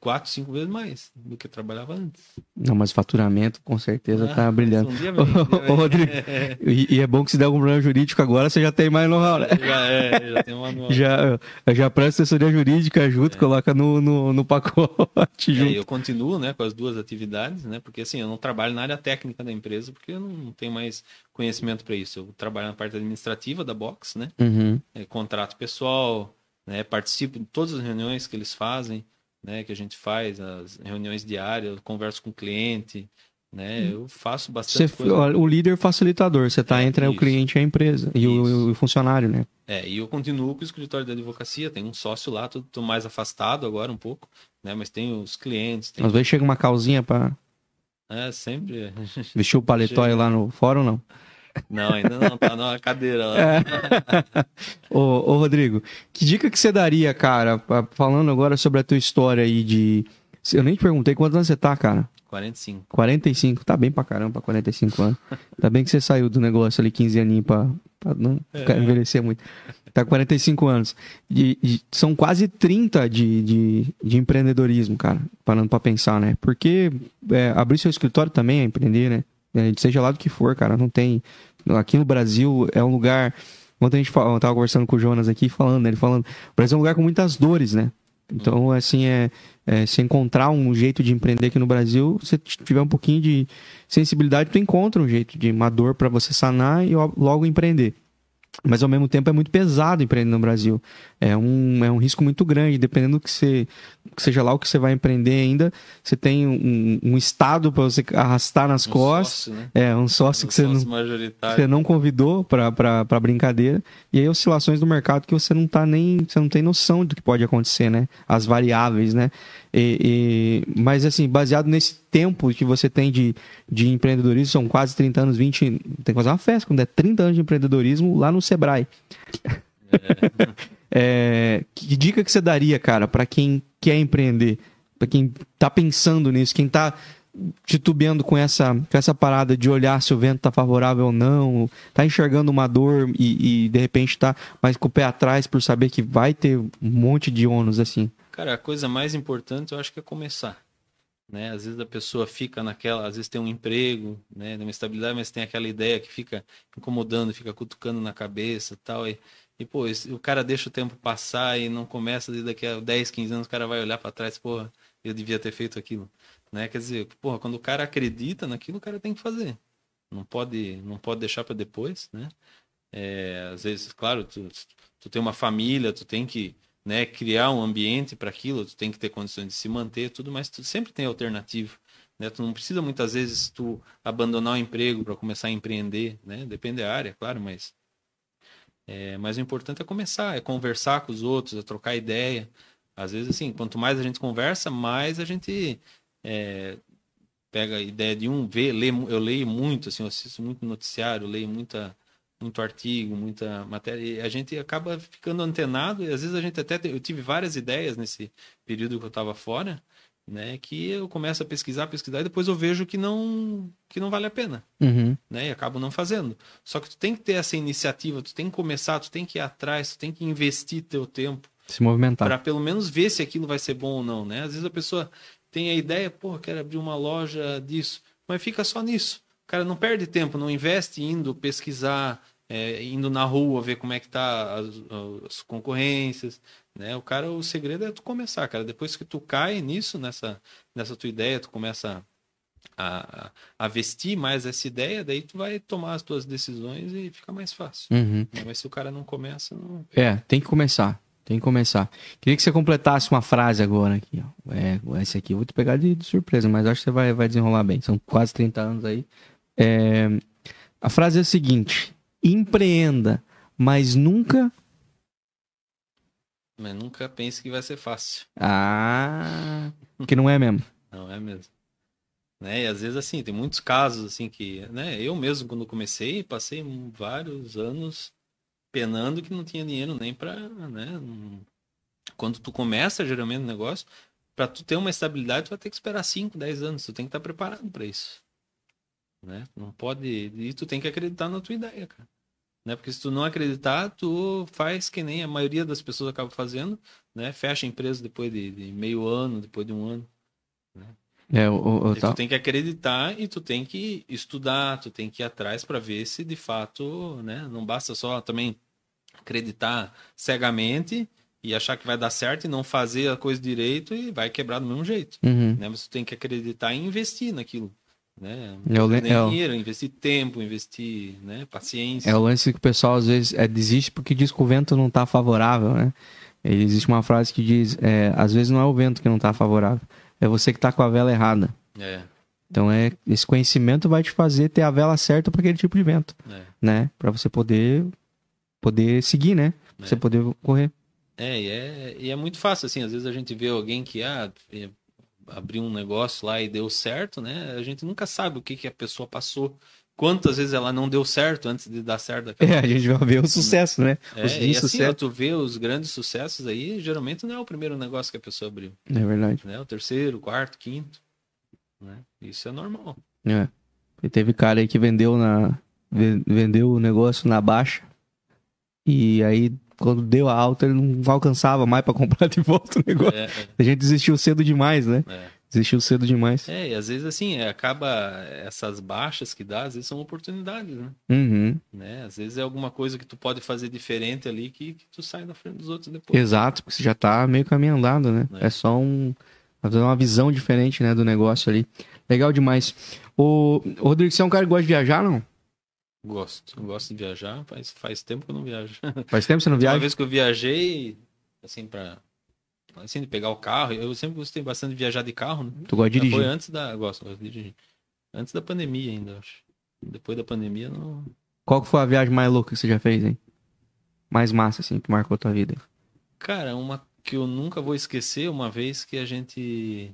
quatro, cinco vezes mais do que eu trabalhava antes. Não, mas faturamento com certeza tá Ah, brilhando. um dia um Ô. Rodrigo, E, e é bom que se der algum problema jurídico agora, você já tem mais know-how, né? já, é, já tem uma nova. Já, já presta assessoria jurídica junto, coloca no, no, no pacote É, junto. eu continuo né, com as duas atividades, né? Porque assim, eu não trabalho na área técnica da empresa, porque eu não tenho mais conhecimento para isso. Eu trabalho na parte administrativa da Box, né? Uhum. É, contrato pessoal, né? Participo de todas as reuniões que eles fazem, né? Que a gente faz, as reuniões diárias, eu converso com o cliente, né? Eu faço Você, bastante coisa. ó, o líder facilitador, você tá É, entre o isso. cliente e a empresa. E o, o funcionário, né? É, e eu continuo com o escritório de advocacia, tem um sócio lá, tô, tô mais afastado agora um pouco, né? Mas tem os clientes, tem... Às vezes chega uma calzinha pra É, sempre... vestir o paletó lá no fórum, não? Não, ainda não, tá na cadeira lá. É. ô, ô, Rodrigo, que dica que você daria, cara, falando agora sobre a tua história aí de... Eu nem te perguntei quantos anos você tá, cara. 45. 45, tá bem pra caramba, 45 anos. Tá bem que você saiu do negócio ali 15 aninhos pra, pra não ficar- envelhecer muito. Tá com 45 anos. E, e são quase 30 de, de, de empreendedorismo, cara, parando pra pensar, né? Porque é, abrir seu escritório também é empreender, né? É, seja lá do que for, cara, não tem. Aqui no Brasil é um lugar. Ontem a gente fala, tava conversando com o Jonas aqui, falando, né? Ele falando, o Brasil é um lugar com muitas dores, né? Então, assim, é, é, se encontrar um jeito de empreender aqui no Brasil, se tiver um pouquinho de sensibilidade, tu encontra um jeito de uma dor para você sanar e logo empreender. Mas ao mesmo tempo é muito pesado empreender no Brasil. É um, é um risco muito grande, dependendo do que você, seja lá o que você vai empreender ainda, você tem um, um estado para você arrastar nas Um costas. sócio, né? É, um sócio Um que você não, sócio você não convidou para para brincadeira e aí oscilações do mercado que você não tá nem você não tem noção do que pode acontecer né as variáveis né e, e- mas assim baseado nesse tempo que você tem de, de empreendedorismo são quase 30 anos 20 tem que fazer uma festa quando é 30 anos de empreendedorismo lá no Sebrae. É, que dica que você daria cara para quem quer empreender? Para quem tá pensando nisso quem tá titubeando com essa, com essa parada de olhar se o vento tá favorável ou não, tá enxergando uma dor e, e, de repente tá mais com o pé atrás por saber que vai ter um monte de ônus assim. Cara, a coisa mais importante eu acho que é começar. Né? Às vezes a pessoa fica naquela, às vezes tem um emprego, né, tem uma estabilidade, mas tem aquela ideia que fica incomodando, fica cutucando na cabeça tal. E, e pô, o cara deixa o tempo passar e não começa, daqui a 10, 15 anos o cara vai olhar para trás, porra, eu devia ter feito aquilo. Né? Quer dizer, porra, quando o cara acredita naquilo, o cara tem que fazer. Não pode, não pode deixar para depois, né? É, às vezes, claro, tu, tu tem uma família, tu tem que né, criar um ambiente para aquilo, tu tem que ter condições de se manter, tudo, mas tu sempre tem alternativa. Né? Tu não precisa muitas vezes tu abandonar o emprego para começar a empreender, né? Depende da área, claro, mas é, mas o importante é começar, é conversar com os outros, é trocar ideia. Às vezes, assim, quanto mais a gente conversa, mais a gente é, pega a ideia de um, vê, lê, eu leio muito, assim, eu assisto muito noticiário, leio muita, muito artigo, muita matéria, e a gente acaba ficando antenado, e às vezes a gente até, eu tive várias ideias nesse período que eu estava fora, né, que eu começo a pesquisar, pesquisar, e depois eu vejo que não, que não vale a pena Uhum. né? E acabo não fazendo. Só que tu tem que ter essa iniciativa, tu tem que começar, tu tem que ir atrás, tu tem que investir teu tempo Se movimentar. para pelo menos ver se aquilo vai ser bom ou não, né? Às vezes a pessoa tem a ideia, pô, quero abrir uma loja disso, mas fica só nisso. O cara não perde tempo, não investe indo pesquisar, é, indo na rua ver como é que tá as, as, concorrências, né? O cara, o segredo é tu começar, cara. Depois que tu cai nisso, nessa, nessa tua ideia, tu começa a, a, vestir mais essa ideia, daí tu vai tomar as tuas decisões e fica mais fácil. Uhum. Mas se o cara não começa, não... É, tem que começar. Tem que começar. Queria que você completasse uma frase agora aqui. Ó. É, esse aqui eu vou te pegar de, de, surpresa, mas acho que você vai, vai desenrolar bem. São quase 30 anos aí. É, a frase é a seguinte: empreenda, mas nunca. Mas nunca pense que vai ser fácil. Ah, que não é mesmo. Não é mesmo. Né? E às vezes assim, tem muitos casos assim que, né, eu mesmo quando comecei, passei vários anos penando que não tinha dinheiro nem para, né? Quando tu começa geralmente o negócio, para tu ter uma estabilidade, tu vai ter que esperar 5, 10 anos, tu tem que estar tá preparado para isso. Né? Não pode, e tu tem que acreditar na tua ideia, cara. Né? Porque se tu não acreditar, tu faz que nem a maioria das pessoas acaba fazendo, né? Fecha a empresa depois de, de meio ano, depois de um ano. Né? É, o, o, Tu tem que acreditar e tu tem que estudar, tu tem que ir atrás para ver se de fato, né? Não basta só também acreditar cegamente e achar que vai dar certo e não fazer a coisa direito e vai quebrar do mesmo jeito. Uhum. Né? Você tem que acreditar e investir naquilo. Né? É o, dinheiro, é o... investir tempo, investir né? paciência. É o lance que o pessoal às vezes é, desiste porque diz que o vento não está favorável, né? Existe uma frase que diz, é, às vezes não é o vento que não está favorável, é você que está com a vela errada. É. Então é esse conhecimento vai te fazer ter a vela certa para aquele tipo de vento, é. né? Para você poder poder seguir, né? Pra você É. poder correr. É e, é, e é muito fácil, assim, às vezes a gente vê alguém que ah, é, abriu um negócio lá e deu certo, né? A gente nunca sabe o que, que a pessoa passou. Quantas vezes ela não deu certo antes de dar certo É, a gente vai ver o sucesso, né? É, Os e assim, ó, tu vê os grandes sucessos aí, geralmente não é o primeiro negócio que a pessoa abriu, É verdade. né? O terceiro, quarto, quinto, né? Isso é normal. É. E teve cara aí que vendeu na ve- vendeu o negócio na baixa. E aí quando deu a alta ele não alcançava mais pra comprar de volta o negócio. É, A gente desistiu cedo demais, né? é, é. Desistiu cedo demais. É, e às vezes assim, é, acaba essas baixas que dá, às vezes são oportunidades, né? Uhum. né? Às vezes é alguma coisa que tu pode fazer diferente ali que, que tu sai na frente dos outros depois. Exato, porque você já tá meio caminho andado, né? É. É, só um fazer uma visão diferente, né, do negócio ali. Legal demais. O o Rodrigo, você é um cara que gosta de viajar, não? Gosto, gosto de viajar, faz, faz tempo que eu não viajo. Faz tempo que você não Uma viaja? vez que eu viajei, assim, pra. Assim, de pegar o carro, eu sempre gostei bastante de viajar de carro, né? Tu gosta de Já Foi dirigir? antes da. Gosto, gosto de dirigir. Antes da pandemia ainda, acho. Depois da pandemia, não. Qual que foi a viagem mais louca que você já fez, hein? Mais massa, assim, que marcou a tua vida? Cara, uma que eu nunca vou esquecer, uma vez que a gente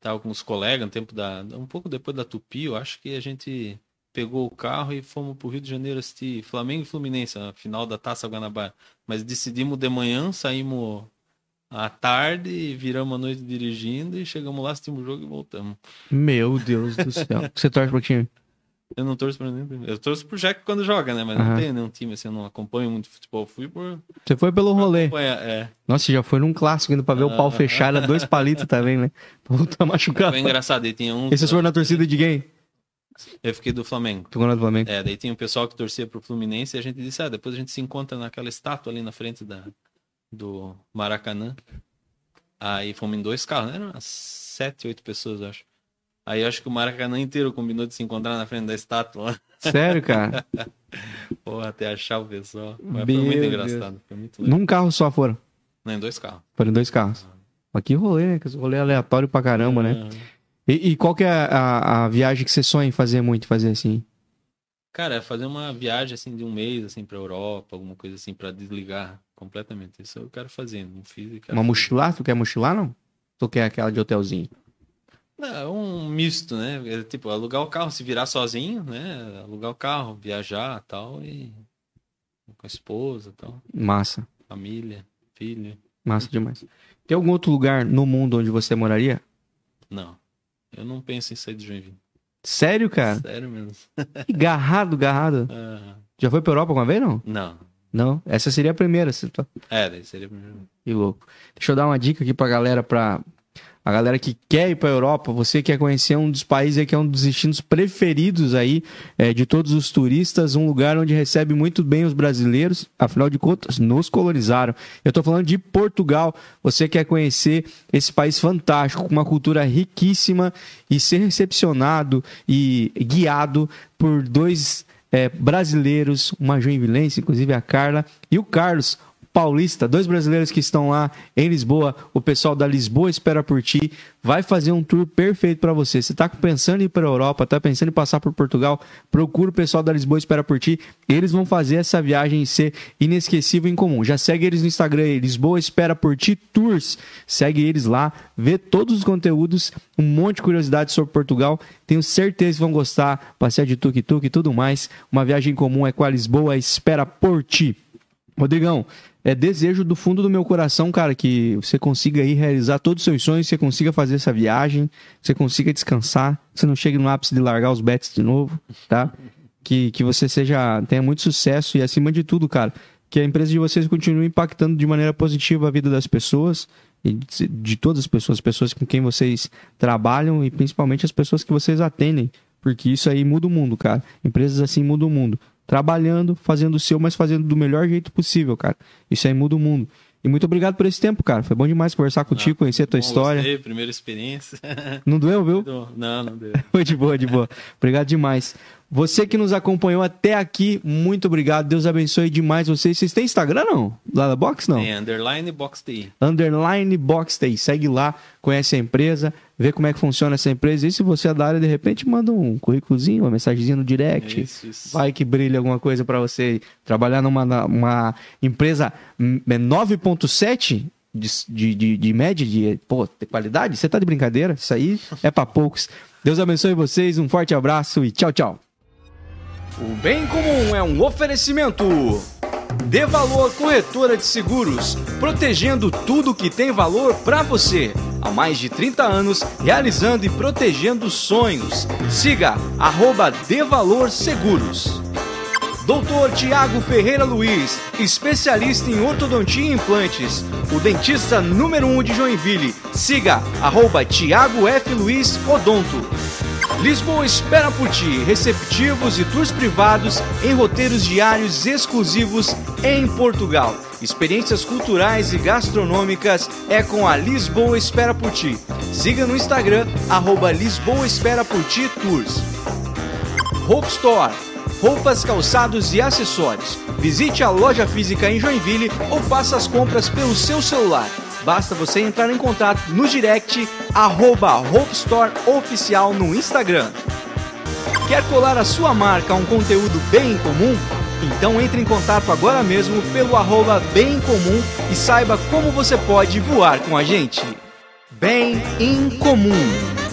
tava com os colegas, no tempo da. Um pouco depois da Tupi, eu acho que a gente pegou o carro e fomos pro Rio de Janeiro assistir Flamengo e Fluminense, a final da Taça Guanabara. Mas decidimos de manhã, saímos à tarde, viramos a noite dirigindo e chegamos lá, assistimos o jogo e voltamos. Meu Deus do céu. Você torce pro time? Eu não torço pra nenhum. Eu torço pro Jack quando joga, né? Mas Aham. não tenho nenhum time assim, eu não acompanho muito futebol. Fui por. Você foi pelo rolê. É. Nossa, já foi num clássico indo pra ver o pau fechar, era dois palitos também, né? Pra tá machucado. Foi engraçado. Aí tinha um. E vocês foram na torcida de quem? Eu fiquei do Flamengo. Tu do Flamengo. É, daí tinha um pessoal que torcia pro Fluminense e a gente disse, ah, depois a gente se encontra naquela estátua ali na frente da, do Maracanã. Aí fomos em dois carros, né? Eram umas sete, oito pessoas, eu acho. Aí eu acho que o Maracanã inteiro combinou de se encontrar na frente da estátua lá. Sério, cara? Porra, até achar o pessoal. Mas Meu foi muito engraçado. Foi muito. Num carro só foram. Não, em dois carros. Foram em dois carros. Mas que rolê, né? Que rolê aleatório pra caramba, né? E, e qual que é a, a- viagem que você sonha em fazer muito, fazer assim? Cara, fazer uma viagem assim de um mês assim pra Europa, alguma coisa assim pra desligar completamente. Isso eu quero fazer, não fiz Uma fazer. mochilar? Tu quer mochilar, não? Tu quer aquela de hotelzinho? Não, um misto, né? É, Tipo, alugar o carro, se virar sozinho, né? Alugar o carro, viajar tal e com a esposa tal, Massa. família, filho. Massa demais. Tem algum outro lugar no mundo onde você moraria? Não. Eu não penso em sair de Joinville. Sério, cara? Sério mesmo. Garrado, garrado. Ah, Já foi pra Europa alguma vez, não? não. Não. Essa seria a primeira. você tá- É, daí seria primeiro. Que louco. Deixa eu dar uma dica aqui pra galera pra a galera que quer ir para a Europa, você quer conhecer um dos países que é um dos destinos preferidos aí é, de todos os turistas, um lugar onde recebe muito bem os brasileiros, afinal de contas, nos colonizaram. Eu estou falando de Portugal. Você quer conhecer esse país fantástico, com uma cultura riquíssima e ser recepcionado e guiado por dois é, brasileiros, uma joinvilense, inclusive a Carla, e o Carlos, Paulista, dois brasileiros que estão lá em Lisboa. O pessoal da Lisboa espera por ti. Vai fazer um tour perfeito para você. Se está pensando em ir para a Europa, está pensando em passar por Portugal, procura o pessoal da Lisboa espera por ti. Eles vão fazer essa viagem ser inesquecível em comum. Já segue eles no Instagram, Lisboa espera por ti tours. Segue eles lá, vê todos os conteúdos, um monte de curiosidades sobre Portugal. Tenho certeza que vão gostar. Passear de tuk-tuk e tudo mais. Uma viagem em comum é com a Lisboa espera por ti. Rodrigão, é desejo do fundo do meu coração, cara, que você consiga aí realizar todos os seus sonhos, você consiga fazer essa viagem, você consiga descansar, você não chegue no ápice de largar os bets de novo, tá? Que, que você seja tenha muito sucesso e acima de tudo, cara, que a empresa de vocês continue impactando de maneira positiva a vida das pessoas e de, de todas as pessoas, pessoas com quem vocês trabalham e principalmente as pessoas que vocês atendem, porque isso aí muda o mundo, cara. Empresas assim mudam o mundo trabalhando, fazendo o seu, mas fazendo do melhor jeito possível, cara. Isso aí muda o mundo. E muito obrigado por esse tempo, cara. Foi bom demais conversar contigo, conhecer a tua história. Gostei, primeira experiência. Não doeu, viu? Não, não deu. Foi de boa, de boa. Obrigado demais. Você que nos acompanhou até aqui, muito obrigado. Deus abençoe demais vocês. Vocês têm Instagram, não? Lá da Box, não? Tem, underline Box TI. Underline Box TI. Segue lá, conhece a empresa, vê como é que funciona essa empresa. E se você é da área, de repente, manda um currículozinho, uma mensagenzinha no direct. Isso, isso. Vai que brilha alguma coisa para você. Trabalhar numa uma empresa 9.7 de, de, de, de média, de, pô, de qualidade, você tá de brincadeira? Isso aí é para poucos. Deus abençoe vocês, um forte abraço e tchau, tchau. O bem comum é um oferecimento. Dê Valor Corretora de Seguros, protegendo tudo que tem valor para você. Há mais de 30 anos, realizando e protegendo sonhos. Siga arroba Dê Valor Seguros. Doutor Tiago Ferreira Luiz, especialista em ortodontia e implantes. O dentista número 1 um de Joinville. Siga arroba Tiago F. Luiz Odonto. Lisboa espera por ti, receptivos e tours privados em roteiros diários exclusivos em Portugal. Experiências culturais e gastronômicas é com a Lisboa Espera por Ti. Siga no Instagram, arroba Lisboa Espera por Ti Tours. Hope Store. Roupas, calçados e acessórios. Visite a loja física em Joinville ou faça as compras pelo seu celular. Basta você entrar em contato no direct arroba Hope Store Oficial no Instagram. Quer colar a sua marca a um conteúdo bem comum? Então entre em contato agora mesmo pelo arroba bem comum e saiba como você pode voar com a gente. Bem em comum.